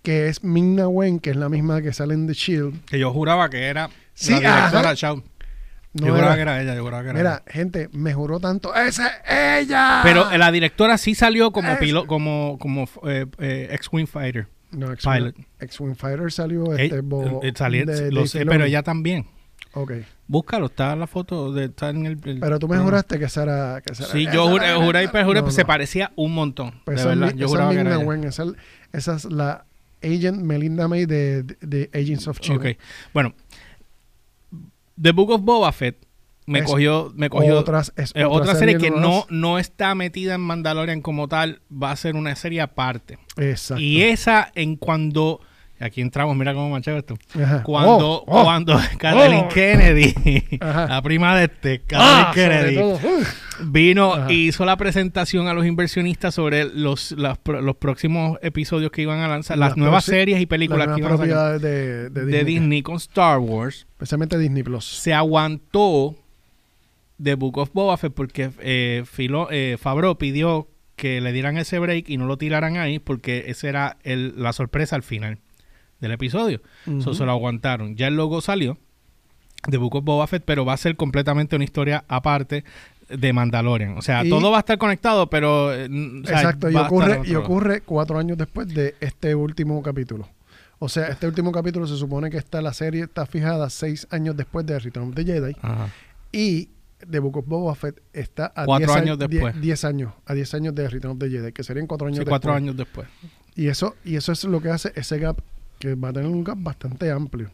que es Ming-Na Wen, que es la misma que sale en The Shield. Que yo juraba que era Sí, la directora ajá. Shaw. No yo juraba era- que era ella, yo que era Mira, ella. gente, mejoró tanto. ¡Esa es ella! Pero la directora sí salió como Es- pilo, como, como eh, eh, ex-wing fighter. No, Pilot. X-Wing X-Wing Fighter salió este... Bo- eh, salí- de lo sé, pero ella también. Ok. Búscalo, está la foto, de, está en el... el- Pero tú me juraste que esa era... Que Sí, esa yo juré, y perjuré, No, pues no. se parecía un montón. Pues de esa es verdad, Mi- yo juraba que era ella. Wen, esa, es- esa es la agent Melinda May de, de Agents of Shield. Ok, bueno. The Book of Boba Fett me Es cogió... Me cogió Otras, es eh, otra serie que no, no está metida en Mandalorian como tal, va a ser una serie aparte. Exacto. Y esa en cuando... Aquí entramos, mira cómo manchado esto. Ajá. Cuando, Oh, oh. cuando Kathleen Oh. Kennedy, Ajá. la prima de este, Kathleen Ah, Kennedy, vino Ajá. y hizo la presentación a los inversionistas sobre los, las los próximos episodios que iban a lanzar, las, Las nuevas series y Las películas que iban a propiedades de, de, de Disney. Disney con Star Wars. Especialmente Disney Plus. Se aguantó The Book of Boba Fett porque eh, Filo, eh, Favreau pidió que le dieran ese break y no lo tiraran ahí porque esa era el- la sorpresa al final del episodio. Eso Ujú. se lo aguantaron. Ya el logo salió de Book of Boba Fett, pero va a ser completamente una historia aparte de Mandalorian. O sea, Y- todo va a estar conectado, pero... eh, n- o sea, Exacto, y a ocurre, y ocurre cuatro años después de este último capítulo. O sea, este último capítulo se supone que está la serie está fijada seis años después de Return of the Jedi Ajá. y The Book of Boba Fett está a Cuatro 10 a- años die- después. 10 años, a 10 años de Return of the Jedi, que serían cuatro años Sí, después. cuatro años después. Y eso, y eso es lo que hace ese gap, que va a tener un gap bastante amplio.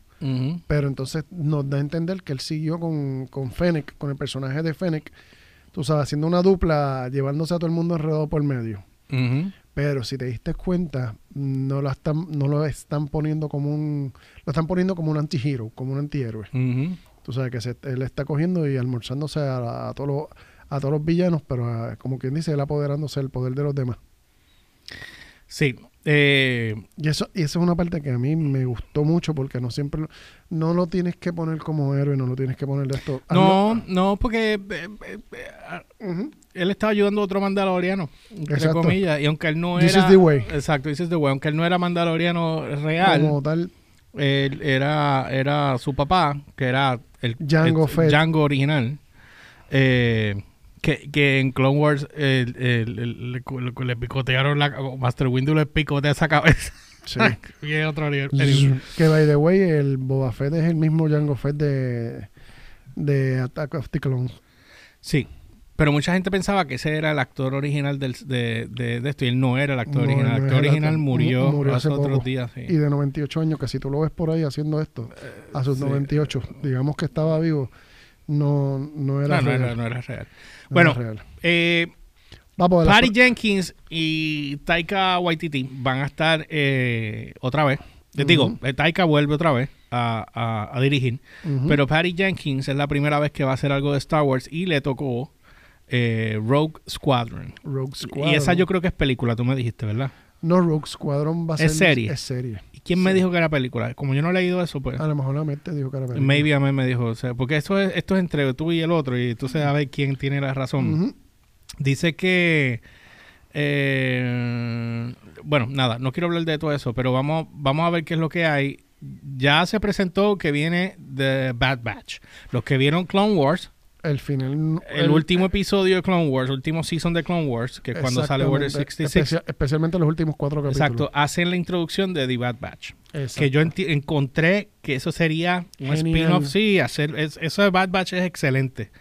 Pero entonces nos da a entender que él siguió con, con Fennec, con el personaje de Fennec, tú sabes, haciendo una dupla, llevándose a todo el mundo enredado por medio. Pero si te diste cuenta, no lo están, no lo están poniendo como un, lo están poniendo como un antihero, como un antihéroe. Ujú. Tú sabes que se, él está cogiendo y almorzándose a, a todos los, a todos los villanos, pero a- como quien dice, él apoderándose del poder de los demás. Sí. Eh, Y eso, y eso es una parte que a mí me gustó mucho porque no siempre, lo- no lo tienes que poner como héroe, no lo tienes que poner de esto. no, no, porque eh, eh, él estaba ayudando a otro mandaloriano, entre Exacto. comillas, y aunque él no This era... is the way. Exacto, this is the way. Aunque él no era mandaloriano real, Como tal, él era, era su papá, que era el Django el Fett. Django original, eh, que, que en Clone Wars el- el- el- le, le- le picotearon la... Master Windu le picotea esa cabeza. sí. y es otro que by the way, el Boba Fett es el mismo Jango Fett de, de Attack of the Clones. Sí. Pero mucha gente pensaba que ese era el actor original del, de, de, de esto y él no era el actor No, original. El actor original murió, Murió hace hace otros poco. días. sí. Y de 98 años, que si tú lo ves por ahí haciendo esto, a sus sí. 98, digamos que estaba vivo, no, no era No, no real. era, no era real. no Bueno, era real. eh, Vamos Patty Jenkins y Taika Waititi van a estar eh, otra vez. Les digo, eh, Taika vuelve otra vez a, a- a dirigir. Pero Patty Jenkins es la primera vez que va a hacer algo de Star Wars y le tocó eh, Rogue Squadron. Rogue Squadron. Y esa yo creo que es película, tú me dijiste, ¿verdad? No, Rogue Squadron va a ser... ¿Es serie? Es serie. ¿Y quién me dijo que era película? Como yo no he leído eso, pues... A lo mejor la mente dijo que era película. Maybe a mí me dijo, o sea, porque esto es, esto es entre tú y el otro y tú sabes a ver quién tiene la razón. Dice que eh, bueno, nada, no quiero hablar de todo eso, pero vamos, vamos a ver qué es lo que hay. Ya se presentó que viene The Bad Batch. Los que vieron Clone Wars, El final... el, último episodio de Clone Wars, último season de Clone Wars, que es cuando sale Order Exactamente. 66. Especia- especialmente los últimos cuatro capítulos. Exacto, hacen la introducción de The Bad Batch. Exacto. Que yo encontré que eso sería un spin-off. Sí, hacer es- eso de Bad Batch es excelente.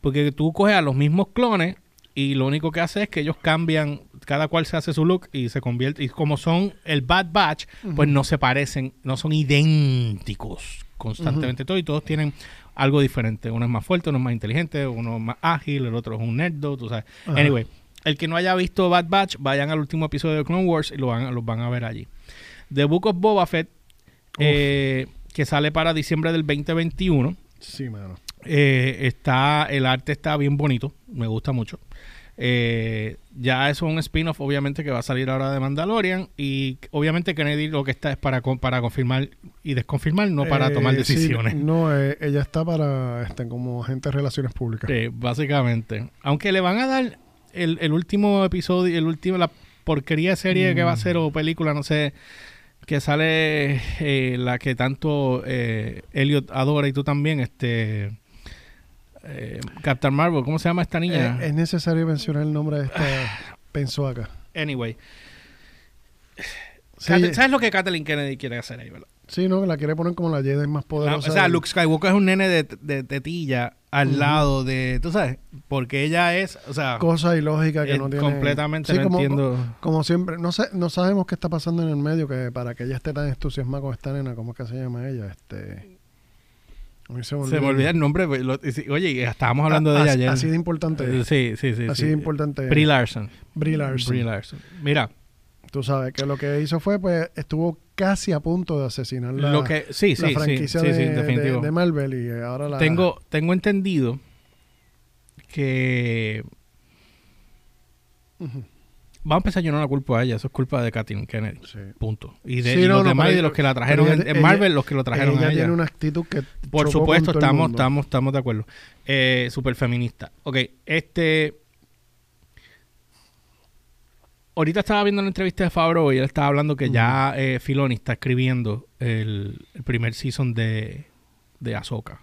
Porque tú coges a los mismos clones y lo único que hace es que ellos cambian, cada cual se hace su look y se convierte. Y como son el Bad Batch, pues no se parecen, no son idénticos constantemente todos y todos tienen algo diferente. Uno es más fuerte, uno es más inteligente, uno es más ágil, el otro es un nerdo, tú sabes. Ajá. Anyway, el que no haya visto Bad Batch, vayan al último episodio de Clone Wars y lo van, los van a ver allí. The Book of Boba Fett, eh, que sale para diciembre del 2021. Sí, mano. Eh, está, el arte está bien bonito, me gusta mucho. Eh, ya eso es un spin-off, obviamente, que va a salir ahora de Mandalorian. Y obviamente Kennedy lo que está es para, para confirmar y desconfirmar, no para Eh, tomar sí, decisiones. no, eh, ella está para este, como agente de relaciones públicas. Básicamente. Aunque le van a dar el, el último episodio, el último, la porquería de serie que va a ser o película, no sé, que sale eh, la que tanto eh, Elliot adora y tú también, este eh, Captain Marvel, ¿cómo se llama esta niña? Eh, es necesario mencionar el nombre de esta pensó acá. anyway, Sí, ¿sabes lo que Kathleen Kennedy quiere hacer ahí, verdad? sí, no, la quiere poner como la Jedi más La- o poderosa. sea, del- Luke Skywalker es un nene de, de tetilla al lado de, tú sabes, porque ella es, o sea, cosa ilógica que no tiene completamente Sí, no como, entiendo. como siempre no sé no sabemos qué está pasando en el medio que para que ella esté tan entusiasmada con esta nena cómo es que se llama ella este se me, Se me olvida el nombre. oye, estábamos hablando de Ah, ella ayer. así de importante Eh, Sí, sí, sí. así sí. de importante Brie Larson. Brie Larson. Brie Larson. Mira, tú sabes que lo que hizo fue pues estuvo casi a punto de asesinar la, lo que... Sí, la sí, franquicia Sí, sí, de, de- de Marvel y ahora la Tengo, tengo entendido que... Ujú. Vamos a empezar, yo no la culpo a ella. Eso es culpa de Kathleen Kennedy. Sí. Punto. Y de Sí, y no, los no, demás y de los que la trajeron en, ella- Marvel, los que lo trajeron ella a ella. tiene una actitud que Por supuesto, estamos, estamos, estamos de acuerdo. Eh, super feminista. Ok, este. Ahorita estaba viendo la entrevista de Favreau y él estaba hablando que ya eh, Filoni está escribiendo el, el primer season de, de Ahsoka.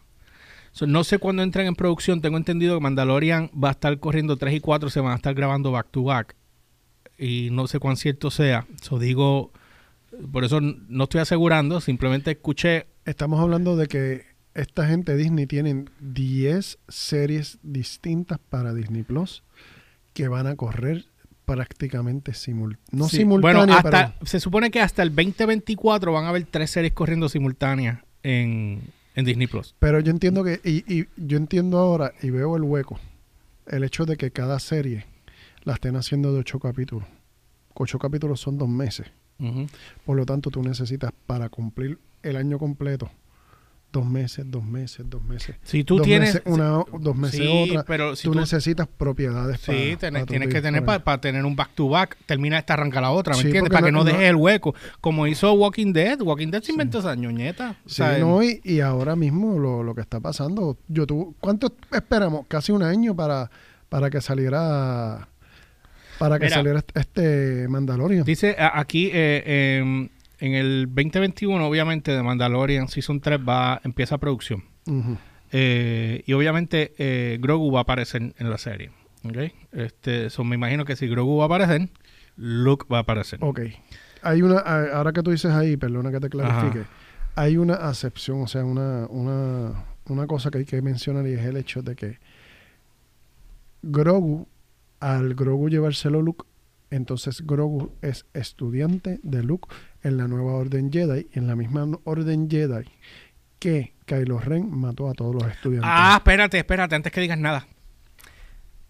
So, no sé cuándo entran en producción. Tengo entendido que Mandalorian va a estar corriendo 3 y 4, se van a estar grabando back to back. Y no sé cuán cierto sea. So, digo, por eso no estoy asegurando, simplemente escuché Estamos hablando de que esta gente Disney tienen 10 series distintas para Disney Plus que van a correr prácticamente simul no Sí, simultáneas, Bueno, hasta, pero se supone que hasta el 2024 van a haber tres series corriendo simultáneas en, en Disney Plus. pero yo entiendo que y, y yo entiendo ahora y veo el hueco el hecho de que cada serie la estén haciendo de ocho capítulos. Ocho capítulos son dos meses. Por lo tanto, tú necesitas para cumplir el año completo dos meses, dos meses, dos meses. Si tú dos tienes. meses una, dos meses sí, otra. pero si tú, tú, necesitas propiedades sí, para- tenés- para tienes que tener para tener un back to back. Termina esta, arranca la otra, ¿me Sí, entiendes? Para que no- dejes el hueco. Como hizo Walking Dead. Walking Dead se inventó esa ñoñeta. O Sí, sea, no, y, y ahora mismo lo, lo que está pasando, yo tuve, ¿cuánto esperamos? Casi un año para, para que saliera para que Mira. saliera este- este Mandalorian. Dice aquí eh, em, en el 2021, obviamente, de Mandalorian Season 3 va, empieza producción. Eh, y obviamente eh, Grogu va a aparecer en la serie. ¿ok? Este, so, me imagino que si Grogu va a aparecer, Luke va a aparecer. Ok. Hay una, ahora que tú dices ahí, perdona que te clarifique, hay una acepción, o sea, una, una, una cosa que hay que mencionar y es el hecho de que Grogu, al Grogu llevárselo Luke, entonces Grogu es estudiante de Luke en la nueva Orden Jedi, en la misma Orden Jedi que Kylo Ren mató a todos los estudiantes. Ah, espérate, espérate, antes que digas nada.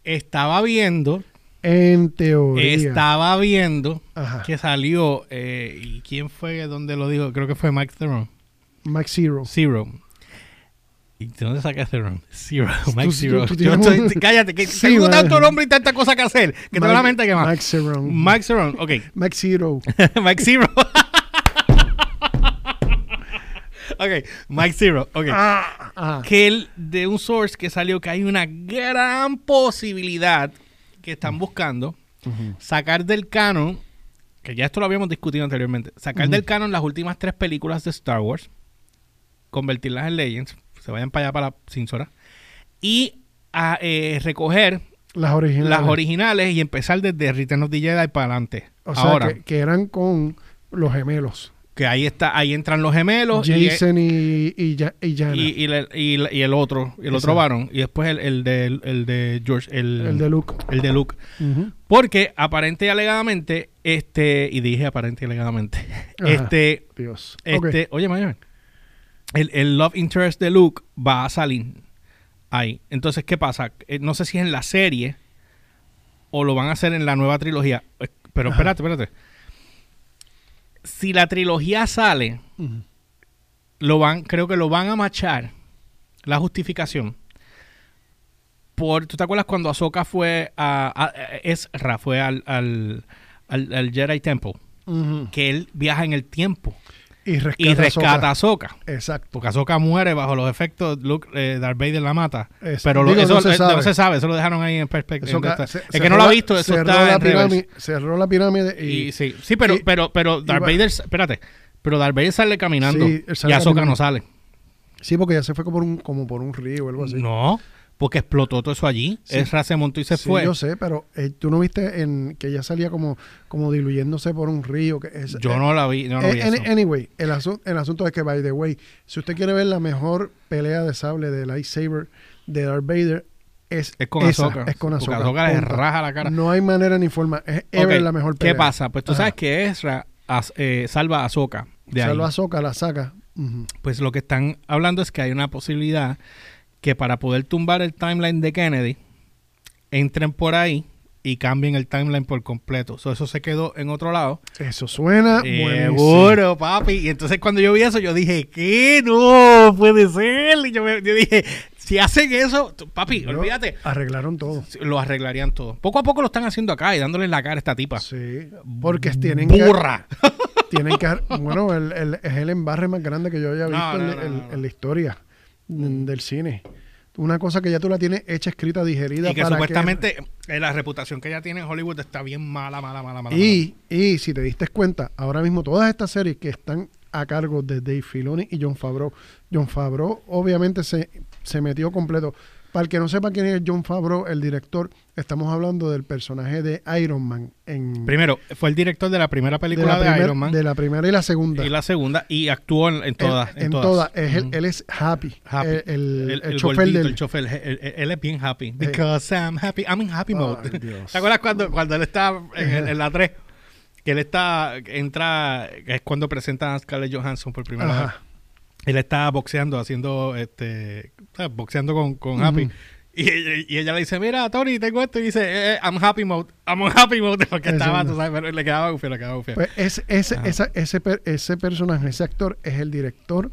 Estaba viendo, en teoría. estaba viendo Ajá. que salió, eh, ¿y quién fue donde lo dijo? Creo que fue Mike Theron. Max Zero. Zero. ¿Y de dónde sacaste Ron? Zero, tú- Zero. tú estoy- cállate, que Sí, tengo tanto nombre y tanta cosa que hacer que tengo la mente que más. Max Zero. Mike Zero, ok. Max Zero. Mike Zero. ok, Mike Zero, ok. Ah, ah. que él, de un source que salió que hay una gran posibilidad que están buscando sacar del canon, que ya esto lo habíamos discutido anteriormente, sacar del canon las últimas tres películas de Star Wars, convertirlas en Legends, se vayan para allá para la Cinsora, y a, eh, recoger Las originales. las originales y empezar desde Return of the Jedi para adelante. O sea, Ahora, que, que eran con los gemelos. que ahí está, ahí entran los gemelos Jason y, y, y y, y, y el otro, el Exacto. otro varón, y después el, el de, el de George, el, el de Luke. el de Luke. Porque aparente y alegadamente, este, y dije aparente y alegadamente, Ajá. este, Dios. este, oye, mayor, el, el love interest de Luke va a salir ahí. Entonces, ¿qué pasa? Eh, no sé si es en la serie o lo van a hacer en la nueva trilogía. Eh, Pero Ajá. espérate, espérate. Si la trilogía sale, lo van, creo que lo van a machar la justificación. Por, ¿Tú te acuerdas cuando Ahsoka fue a, a- a- Ezra fue al, al, al- al Jedi Temple? Que él viaja en el tiempo Y rescata, y rescata a Ahsoka. Ahsoka. Exacto. Porque Ahsoka muere bajo los efectos, Luke, eh, Darth Vader la mata. Es- Pero lo- digo, eso no se eh, no se sabe, eso lo dejaron ahí en perspectiva. El que cerró no lo ha visto, eso está la en pirámide, Cerró la pirámide y... Y, sí, sí, pero, y- pero, pero Darth va- Vader, espérate, pero Darth Vader sale caminando Sí, sale y Ahsoka no sale. Sí, porque ya se fue como por un, como por un río o algo así. No, porque explotó todo eso allí. Sí. Ezra se montó y se Sí, fue. yo sé, pero eh, tú no viste en que ella salía como, como diluyéndose por un río. Que es, Yo eh, no la vi, no eh, vi eso. anyway, el, asu- el asunto es que, by the way, si usted quiere ver la mejor pelea de sable de lightsaber de Darth Vader, es, Es con esa, Ahsoka. Es con Ahsoka. Ahsoka le raja la cara. No hay manera ni forma. Es ever Ok, la mejor pelea. ¿Qué pasa? Pues tú Ajá. sabes que Ezra as- eh, salva a de ahí. Salva a Ahsoka, la saca. Pues lo que están hablando es que hay una posibilidad que para poder tumbar el timeline de Kennedy, entren por ahí y cambien el timeline por completo. So, eso se quedó en otro lado. Eso suena buenísimo. Seguro, papi. Y entonces cuando yo vi eso, yo dije, ¿qué? No, puede ser. Y yo, me- yo dije, si hacen eso, papi, olvídate. Arreglaron todo. Lo arreglarían todo. Poco a poco lo están haciendo acá y dándole en la cara a esta tipa. Sí, porque tienen que, Burra. tienen que, bueno, el, el- es el embarre más grande que yo haya visto no, no, en la historia mm, del cine. Una cosa que ya tú la tienes hecha, escrita, digerida. Y que para supuestamente eh, la reputación que ella tiene en Hollywood está bien mala, mala, mala, mala. Y, y si te diste cuenta, ahora mismo todas estas series que están a cargo de Dave Filoni y John Favreau. John Favreau obviamente se, se metió completo. Para el que no sepa quién es John Favreau, el director, estamos hablando del personaje de Iron Man en Primero, fue el director de la primera película la, de, primer- Iron Man de la primera y la segunda. y la segunda y actuó en, en todas. Él- en todas. Es él, él es Happy. Happy. El, el, el, el chofer gordito, del... el chofer, él, es bien happy. Because I'm happy, I'm in happy mode. Dios. ¿Te acuerdas cuando, cuando él está en la 3? Que él está, entra, es cuando presentan a Scarlett Johansson por primera vez. Él está boxeando, haciendo, este, boxeando con, con. Happy. Y, ella- y ella le dice, mira, Tony, tengo esto. Y dice, eh, eh, I'm happy mode. I'm on happy mode. Porque estaba, tú sabes, pero le quedaba bufio, le quedaba bufio. Pues es- ese, Ajá. esa- ese, per- ese personaje, ese actor, es el director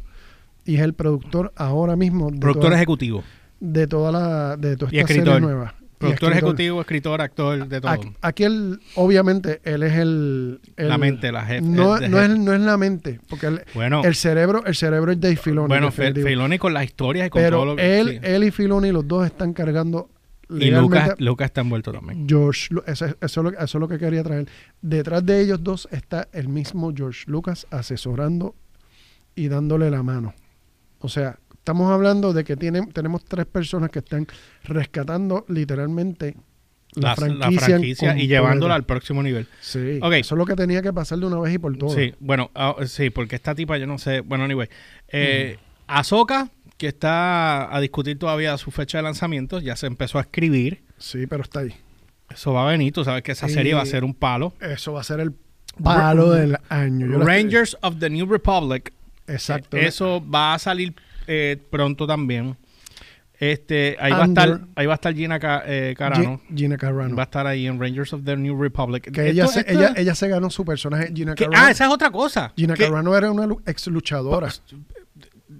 y es el productor ahora mismo de Productor toda, ejecutivo. de toda la de toda Y esta escritor. serie nueva. Productor escritor. ejecutivo, escritor, actor, de todo. Aquí, aquí él, obviamente, él es el, el- la mente, la jefe. No, es, no es la mente, porque el, Bueno, el cerebro, el cerebro es Dave Filoni. bueno. Filoni con las historias y con todo pero lo que... él, sí. él y Filoni, los dos están cargando Y Lucas, Lucas está envuelto también. George, eso, eso es lo, eso es lo que quería traer. Detrás de ellos dos está el mismo George Lucas asesorando y dándole la mano. O sea, estamos hablando de que tienen, tenemos tres personas que están rescatando literalmente la, La, franquicia, la franquicia y llevándola al próximo nivel. Sí, Ok. eso es lo que tenía que pasar de una vez y por todas. Sí, bueno, ah, sí, porque esta tipa, yo no sé. Bueno, anyway. Eh, Ahsoka, que está a discutir todavía su fecha de lanzamiento, ya se empezó a escribir. Sí, pero está ahí. Eso va a venir, tú sabes que esa serie va a ser un palo. Eso va a ser el palo del año. Yo Rangers of the New Republic. Exacto. Eso va a salir eh, pronto también. Este, ahí va a estar, ahí va a estar Gina Ca- eh, Carano. Gi- Gina Carano. Va a estar ahí en Rangers of the New Republic. Que ella, se, ella, ella se ganó su personaje, Gina que- Carano. ah, esa es otra cosa. Gina Que- Carano era una ex luchadora.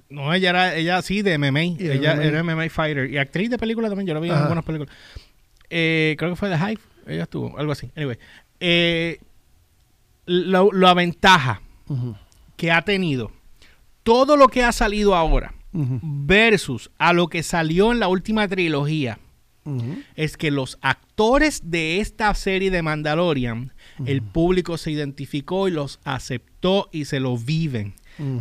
No, ella era, ella sí, de MMA. Y ella MMA. era MMA fighter. Y actriz de película también, yo la vi en algunas películas. Eh, creo que fue The Hive. Ella estuvo, algo así. Anyway. Eh, lo- la ventaja que ha tenido todo lo que ha salido ahora versus a lo que salió en la última trilogía es que los actores de esta serie de Mandalorian, el público se identificó y los aceptó y se lo viven.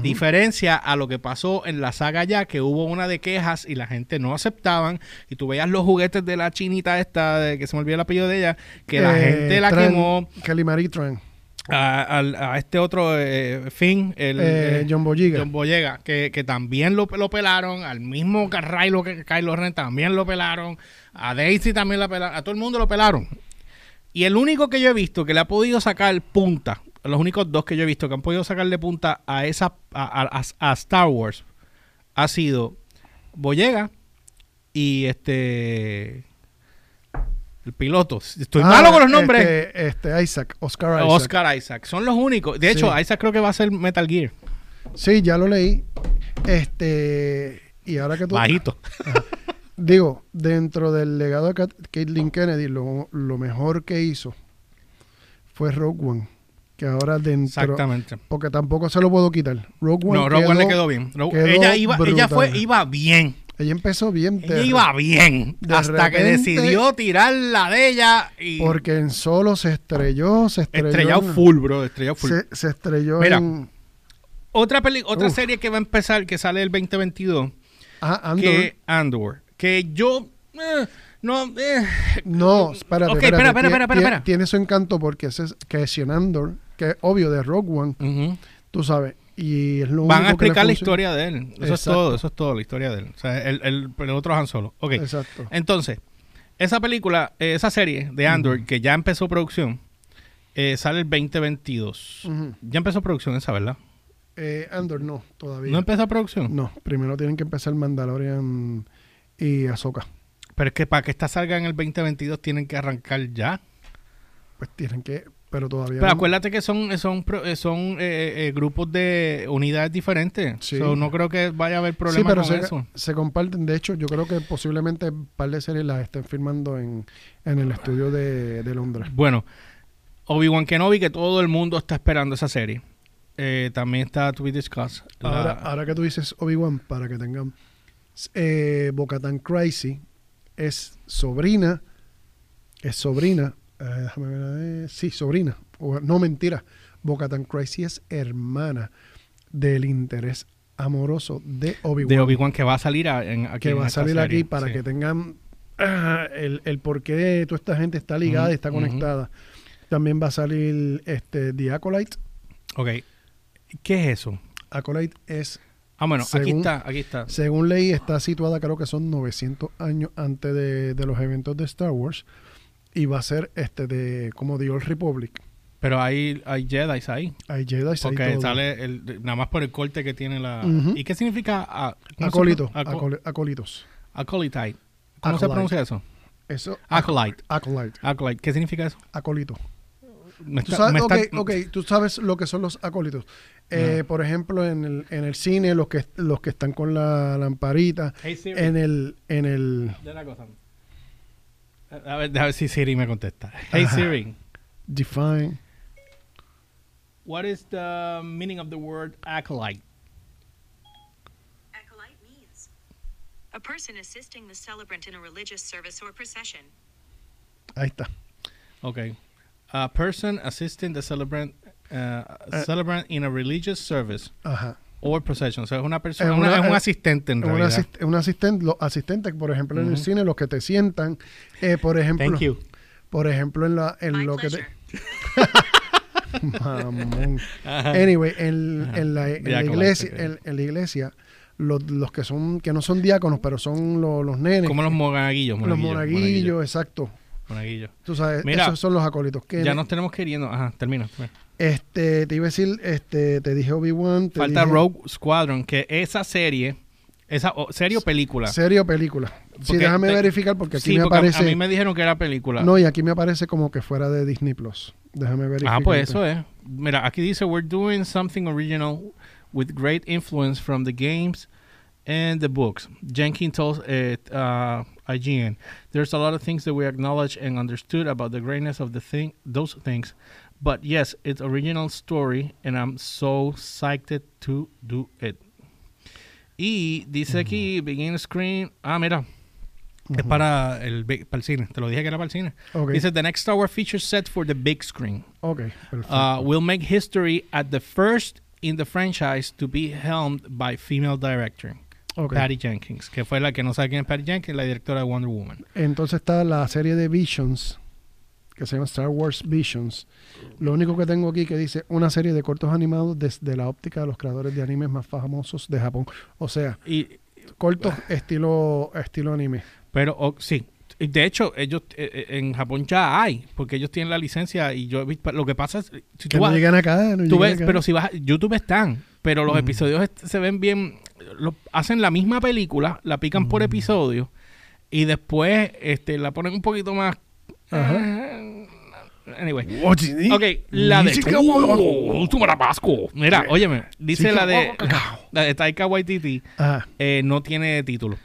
Diferencia a lo que pasó en la saga ya, que hubo una de quejas y la gente no aceptaban. Y tú veías los juguetes de la chinita esta, de, que se me olvidó el apellido de ella, que la Eh, gente la Tran- quemó. Tran. A, a este otro eh, Finn, el Eh, eh, John Boyega. John Boyega, que, que también lo, lo pelaron, al mismo Kylo, que Kylo Ren también lo pelaron, a Daisy también la pelaron, a todo el mundo lo pelaron. Y el único que yo he visto que le ha podido sacar punta, los únicos dos que yo he visto que han podido sacarle punta a esa a Star Wars ha sido Boyega y este el piloto. Estoy Ah, malo con los nombres. Este, este, Isaac, Oscar Isaac. Oscar Isaac. Son los únicos. De hecho, Sí. Isaac creo que va a ser Metal Gear. Sí, ya lo leí. Este, y ahora que tú... Bajito. Digo, dentro del legado de Caitlyn Kennedy, lo, lo mejor que hizo fue Rogue One. Que ahora dentro... Exactamente. Porque tampoco se lo puedo quitar. Rogue One, No, Rogue One le quedó bien. Rogue- quedó ella iba, ella fue, iba bien. Ella empezó bien. Ella iba bien. de hasta que decidió tirar la de ella y Porque en solo se estrelló, se estrelló. estrellado en- full, bro. Estrellado full. Se, se estrelló Mira. en... Otra peli otra Uf. serie que va a empezar, que sale el 2022, Ah, Andor. que Andor. Que yo eh, no eh, No, espérate, Ok, espérate. espera, espera, espera, espera. Tiene su encanto porque ese es, que es Andor, que es obvio de Rogue One, ujú. tú sabes. Y es lo van a explicar la historia de él. Eso es todo, eso es todo, la historia de él. O sea, el, el, el otro Han Solo. Ok. Exacto. Entonces, esa película, eh, esa serie de Andor, que ya empezó producción, eh, sale el 2022. Ujú. Ya empezó producción esa, ¿verdad? Eh, Andor no, todavía. ¿No empezó producción? No, primero tienen que empezar Mandalorian y Ahsoka. Pero es que para que esta salga en el 2022 tienen que arrancar ya. Pues tienen que, pero todavía Pero no. acuérdate que son son pro- eh, son eh, eh, grupos de unidades diferentes. Sí. So, no creo que vaya a haber Sí, problema pero con se, eso. se comparten. De hecho, yo creo que posiblemente un par de series las estén filmando en, en el estudio de, de Londres. Bueno, Obi-Wan Kenobi, que todo el mundo está esperando esa serie. Eh, también está To Be Discussed. La- Ahora, ahora que tú dices Obi-Wan, para que tengan. Eh, Bocatan Crazy es sobrina. Es sobrina. Eh, déjame ver. eh, sí, sobrina. O- no, mentira. Bocatan Crazy es hermana del interés amoroso de Obi-Wan. de Obi-Wan que va a salir a- en, aquí que va a salir serie. aquí para Sí. que tengan ah, el, el por qué toda esta gente está ligada y está conectada. También va a salir este The Acolyte. Ok. ¿Qué es eso? Acolyte es Ah, bueno, aquí Según- está, aquí está. Según leí, está situada, creo que son 900 años antes de, de los eventos de Star Wars. Y va a ser este de como The Old Republic. Pero hay, hay Jedi ahí. Hay Jedi, hay Porque todo. sale el, nada más por el corte que tiene la... ¿Y qué significa? ah, ¿cómo se Acólito, pro- aco- acoli- acolitos. Acolyte. ¿Cómo se pronuncia eso? Eso. Acolyte. Acolyte. Acolyte. ¿Qué significa eso? Acolito. Me Tú está- sabes, me ok, está- ok, tú sabes lo que son los acólitos. Eh, No. Por ejemplo, en el, en el cine, los que, los que están con la lamparita. Hey. En el, en el De una cosa. A ver, a ver si Siri me contesta. Hey Ajá. Siri, Define. what is the meaning of the word acolyte? Acolyte means a person assisting the celebrant in a religious service or procession. Ahí está. Okay. A person assisting the celebrant, uh, Eh. celebrant in a religious service Ajá. Or procession. O sea, es una persona, Es una- una- es un asistente en Un, realidad. asist- un asistente, los asistentes, por ejemplo, en el cine, los que te sientan, eh, por ejemplo, Thank you. por ejemplo, en la, en My lo que te, pleasure. Mamón. Anyway, en, en la, en la iglesia, en, en la iglesia, los, los que son, que no son diáconos, pero son los, los nenes, Como los monaguillos. los monaguillos, exacto. monaguillos. Tú sabes, Mira, esos son los acólitos. Que Ya nos tenemos que ir yendo. Ajá, termina. Este, te iba a decir, este, te dije Obi-Wan. te Falta dije Rogue Squadron, que esa serie, esa o- serie o película. Serie o película. Sí, déjame te- verificar porque aquí sí, me porque aparece. a mí me dijeron que era película. No, y aquí me aparece como que fuera de Disney Plus. Déjame verificar. Ah, pues eso es. Mira, aquí dice, we're doing something original with great influence from the games and the books. Jenkins told uh, uh, IGN, "There's a lot of things that we acknowledge and understood about the greatness of the thing, those things, but yes, it's original story, and I'm so psyched to do it." Y dice aquí, begin screen. Ah, mira. Es para el, big- para el cine. Te lo dije que era para el cine. Ok. Dice, the next Star Wars feature set for the big screen. Ok, perfecto. Uh, will make history at the first in the franchise to be helmed by female director, Ok. Patty Jenkins, que fue la que no sabe quién es Patty Jenkins, la directora de Wonder Woman. Entonces está la serie de Visions, que se llama Star Wars Visions. Lo único que tengo aquí que dice una serie de cortos animados desde la óptica de los creadores de animes más famosos de Japón. O sea, Y, cortos estilo, estilo anime. pero oh, sí, Y de hecho, ellos eh, eh, en Japón ya hay, porque ellos tienen la licencia y yo lo que pasa es, si Que tú no vas- llegan acá, no Tú llegan ves, acá. pero si vas, YouTube están, pero los Ujú. episodios se ven bien, lo- hacen la misma película, la pican por episodio y después este, la ponen un poquito más. Ajá. Anyway. Ok, la de. ¡Uh, la pasco! Mira, óyeme, dice Sí, la de. oh, cacao. La de Taika Waititi, Ajá, eh, no tiene título.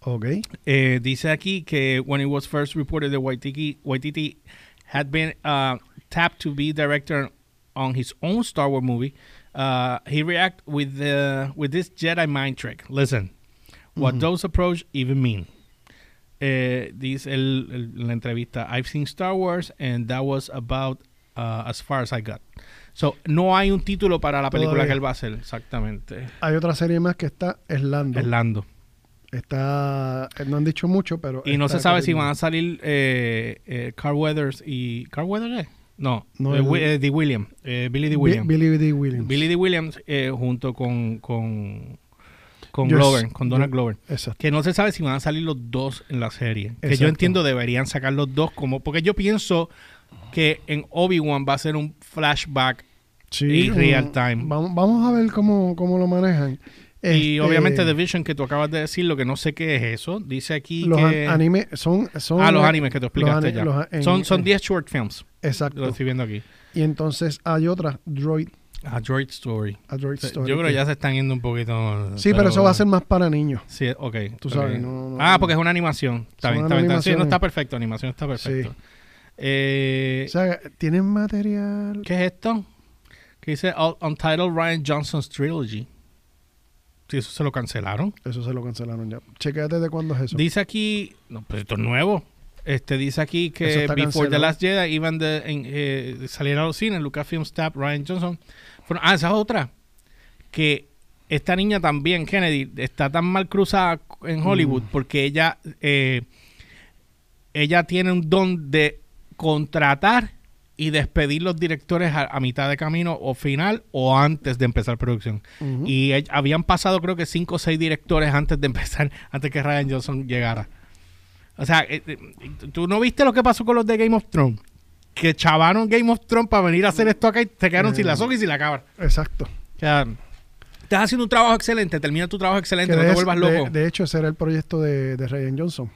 ok. Eh, dice aquí que when it was first reported that Waititi, Waititi had been uh, tapped to be director on his own Star Wars movie, uh, he reacted with the with this Jedi mind trick. Listen, what Ujú. those approach even mean. Eh, dice en la entrevista, I've seen Star Wars and that was about uh, as far as I got. So, no hay un título para la película Todavía. que él va a hacer, exactamente. Hay otra serie más que está, es Lando. Es Lando. Está, eh, no han dicho mucho, pero... Y no se sabe si van a salir eh, eh, Carl Weathers y... ¿Carl Weathers es? No, No, eh, el- eh, D. William, Billy D. Williams. Billy D. Williams. Billy D. Williams junto con, con, con. Glover, con Donald Yo- Glover. Exacto. Que no se sabe si van a salir los dos en la serie. Que yo entiendo deberían sacar los dos como... Porque yo pienso que en Obi-Wan va a ser un flashback Sí, y real time. Vamos, vamos a ver cómo, cómo lo manejan. Y Este, obviamente The Vision que tú acabas de decir, lo que no sé qué es eso. Dice aquí los que... an- anime son, son... ah, los animes que tú explicaste ya. los a- en- son son en- 10 short films. Lo Exacto. estoy viendo aquí. Y entonces hay otra, Droid, A Droid Story. a Droid Story. Yo creo que ya se están yendo un poquito. Sí, pero, eso va a ser más para niños. Sí, ok. Tú sabes, no- no- ah, porque es una animación. Está bien, está bien. Sí, no está perfecto. Animación está perfecto. Sí. Eh, O sea, tienen material... ¿Qué es esto? Que dice Un- Untitled Ryan Johnson's Trilogy. Sí, eso se lo cancelaron. Eso se lo cancelaron ya. Chequéate de cuándo es eso. Dice aquí. No, pues esto es nuevo. Este dice aquí que Before the. Last Jedi iban de en, eh, salieron a los cines, Lucasfilm Staff, Ryan Johnson. Ah, esa es otra. Que esta niña también, Kennedy, está tan mal cruzada en Hollywood Mm. porque ella eh, ella tiene un don de contratar y despedir los directores a, a mitad de camino o final o antes de empezar producción. Y eh, habían pasado creo que cinco o seis directores antes de empezar, antes que Ryan Johnson llegara. O sea, eh, eh, ¿tú no viste lo que pasó con los de Game of Thrones? Que chavaron Game of Thrones para venir a hacer esto acá y se quedaron Eh. sin la soga y sin la cabra. Exacto. O sea, estás haciendo un trabajo excelente, termina tu trabajo excelente, Que no te es- vuelvas loco. de hecho, ese era el proyecto de, de Ryan Johnson,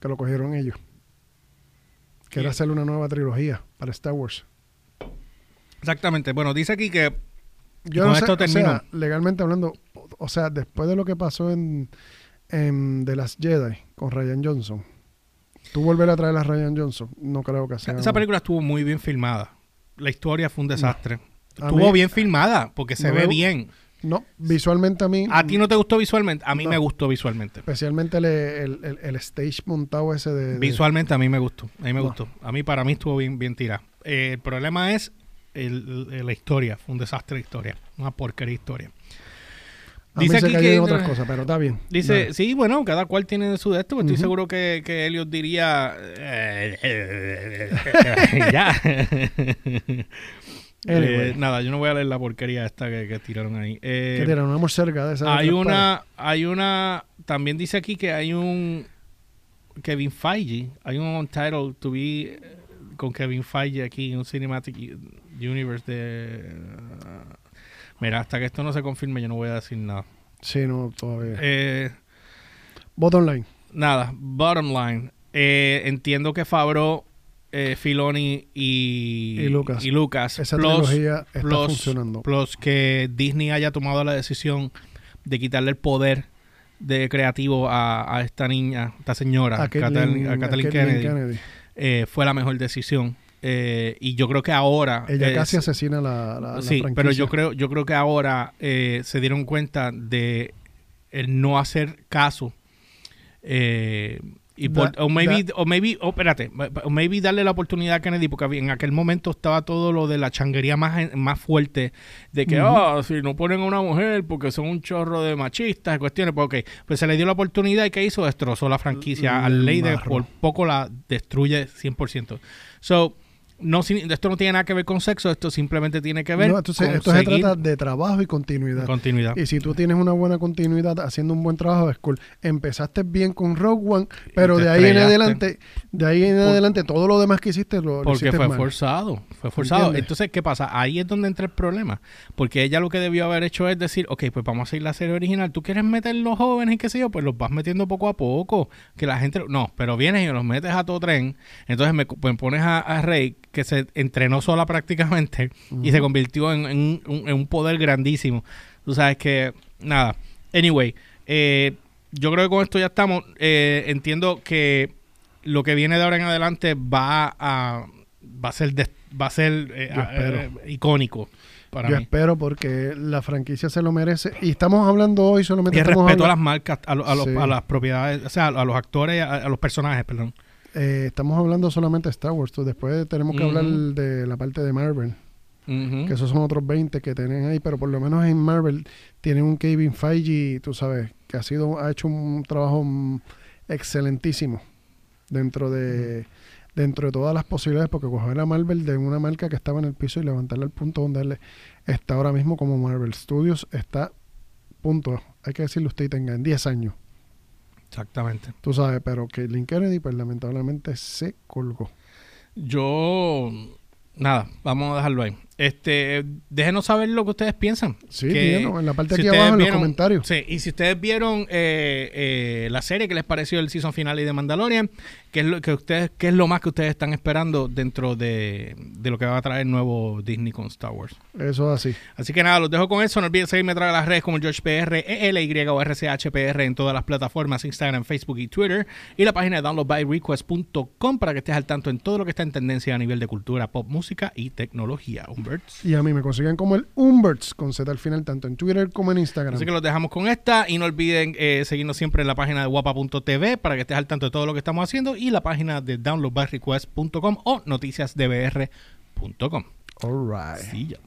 que lo cogieron ellos. Que era hacer una nueva trilogía para Star Wars. Exactamente. Bueno, dice aquí que Yo con no sé, esto o sea, termino. legalmente hablando, o- o sea, después de lo que pasó en, en The Last Jedi con Ryan Johnson, tú volver a traer a Ryan Johnson, no creo que sea. esa película estuvo muy bien filmada. La historia fue un desastre. Estuvo mí- bien filmada porque se no ve bien. No, visualmente a mí. ¿A ti no te gustó visualmente? A mí No. me gustó visualmente. Especialmente el, el, el- el stage montado ese de. de- Visualmente a mí me gustó. A mí me gustó. A mí para mí estuvo bien, bien tirada. Eh, el problema es la historia. Fue un desastre de historia. Una porquería de historia. A dice aquí que- en otras cosas, pero está bien. Dice, Dale. sí, bueno, cada cual tiene su de esto. pues Estoy seguro que, que Elliot diría... eh, ya. Anyway. Nada, yo no voy a leer la porquería esta que, que tiraron ahí. Eh, ¿Qué tiran? Una morcerga de esa. hay una, hay una, también dice aquí que hay un Kevin Feige, hay un Untitled to be eh, con Kevin Feige aquí, un Cinematic Universe de... uh, mira, hasta que esto no se confirme yo no voy a decir nada. Sí, no, todavía. Eh, Bottom line. nada, bottom line. eh, entiendo que Fabro, eh, Filoni y, Y Lucas. y Lucas Esa plus- trilogía está plus- funcionando. plus que Disney haya tomado la decisión de quitarle el poder de creativo a, a esta niña, esta señora, A Kathleen, Kathleen- a Kathleen a Kennedy, Kennedy. eh, fue la mejor decisión. Eh, y yo creo que ahora... Ella eh, casi asesina la, la, la sí, franquicia. pero yo creo, yo creo que ahora eh, se dieron cuenta de el no hacer caso. eh, y por- Da- o maybe, da- o maybe, o espérate, o maybe darle la oportunidad a Kennedy, porque en aquel momento estaba todo lo de la changuería más, más fuerte, de que, ah, si no ponen a una mujer porque son un chorro de machistas, cuestiones, pues ok, pues se le dio la oportunidad y ¿qué hizo? Destrozó la franquicia. Le Al ley de por poco la destruye 100%. So, no, esto no tiene nada que ver con sexo, esto simplemente tiene que ver No, entonces, con esto se trata de trabajo y continuidad. continuidad. Y si tú tienes una buena continuidad haciendo un buen trabajo, es cool. Empezaste bien con Rogue One, pero de ahí en adelante, de ahí en Por- adelante, todo lo demás que hiciste lo, Porque hiciste fue mal. forzado, fue forzado. ¿Entiendes? Entonces, ¿qué pasa? Ahí es donde entra el problema. Porque ella lo que debió haber hecho es decir, ok, pues vamos a seguir la serie original. ¿Tú quieres meter los jóvenes y qué sé yo? Pues los vas metiendo poco a poco. Que la gente... No, pero vienes y los metes a todo tren. Entonces me, pues pones a, a Rey, que se entrenó sola prácticamente, y se convirtió en, en un, en un poder grandísimo. Tú sabes que... Nada. Anyway, eh, yo creo que con esto ya estamos. Eh, entiendo que lo que viene de ahora en adelante va a va a ser des- va a ser eh, a- eh, icónico para Yo mí. espero porque la franquicia se lo merece. Y estamos hablando hoy solamente Y el respeto a las marcas, a, lo- a los- Sí. a las propiedades, o sea, a los actores, a, a los personajes, perdón. Eh, estamos hablando solamente de Star Wars. tú, Después tenemos que hablar de la parte de Marvel. Que esos son otros 20 que tienen ahí, pero por lo menos en Marvel tienen un Kevin Feige, tú sabes, que ha sido ha hecho un trabajo excelentísimo dentro de dentro de todas las posibilidades, porque coger a Marvel de una marca que estaba en el piso y levantarla al punto donde él está ahora mismo como Marvel Studios está punto, hay que decirlo usted y tenga en 10 años, Exactamente. tú sabes, pero que Link Kennedy pues lamentablemente se colgó. Yo nada, vamos a dejarlo ahí. Este, déjenos saber lo que ustedes piensan. Sí, Que en la parte si aquí abajo en los comentarios. Sí, y si ustedes vieron eh, eh, la serie, ¿qué les pareció el season final y de Mandalorian? ¿Qué es lo que ustedes, qué es lo más que ustedes están esperando dentro de, de lo que va a traer el nuevo Disney con Star Wars? Eso es así. Así que nada, los dejo con eso. No olviden seguirme a través de las redes como GeorgePR, ELY o RCHPR en todas las plataformas, Instagram, Facebook y Twitter. Y la página de downloadbyrequest.com para que estés al tanto en todo lo que está en tendencia a nivel de cultura, pop, música y tecnología. Humberts. Y a mí me consiguen como el Umberts con Z al final, tanto en Twitter como en Instagram. Así que los dejamos con esta y no olviden eh, seguirnos siempre en la página de guapa.tv para que estés al tanto de todo lo que estamos haciendo y la página de downloadbyrequest.com o noticiasdbr.com. All right. Sí, ya.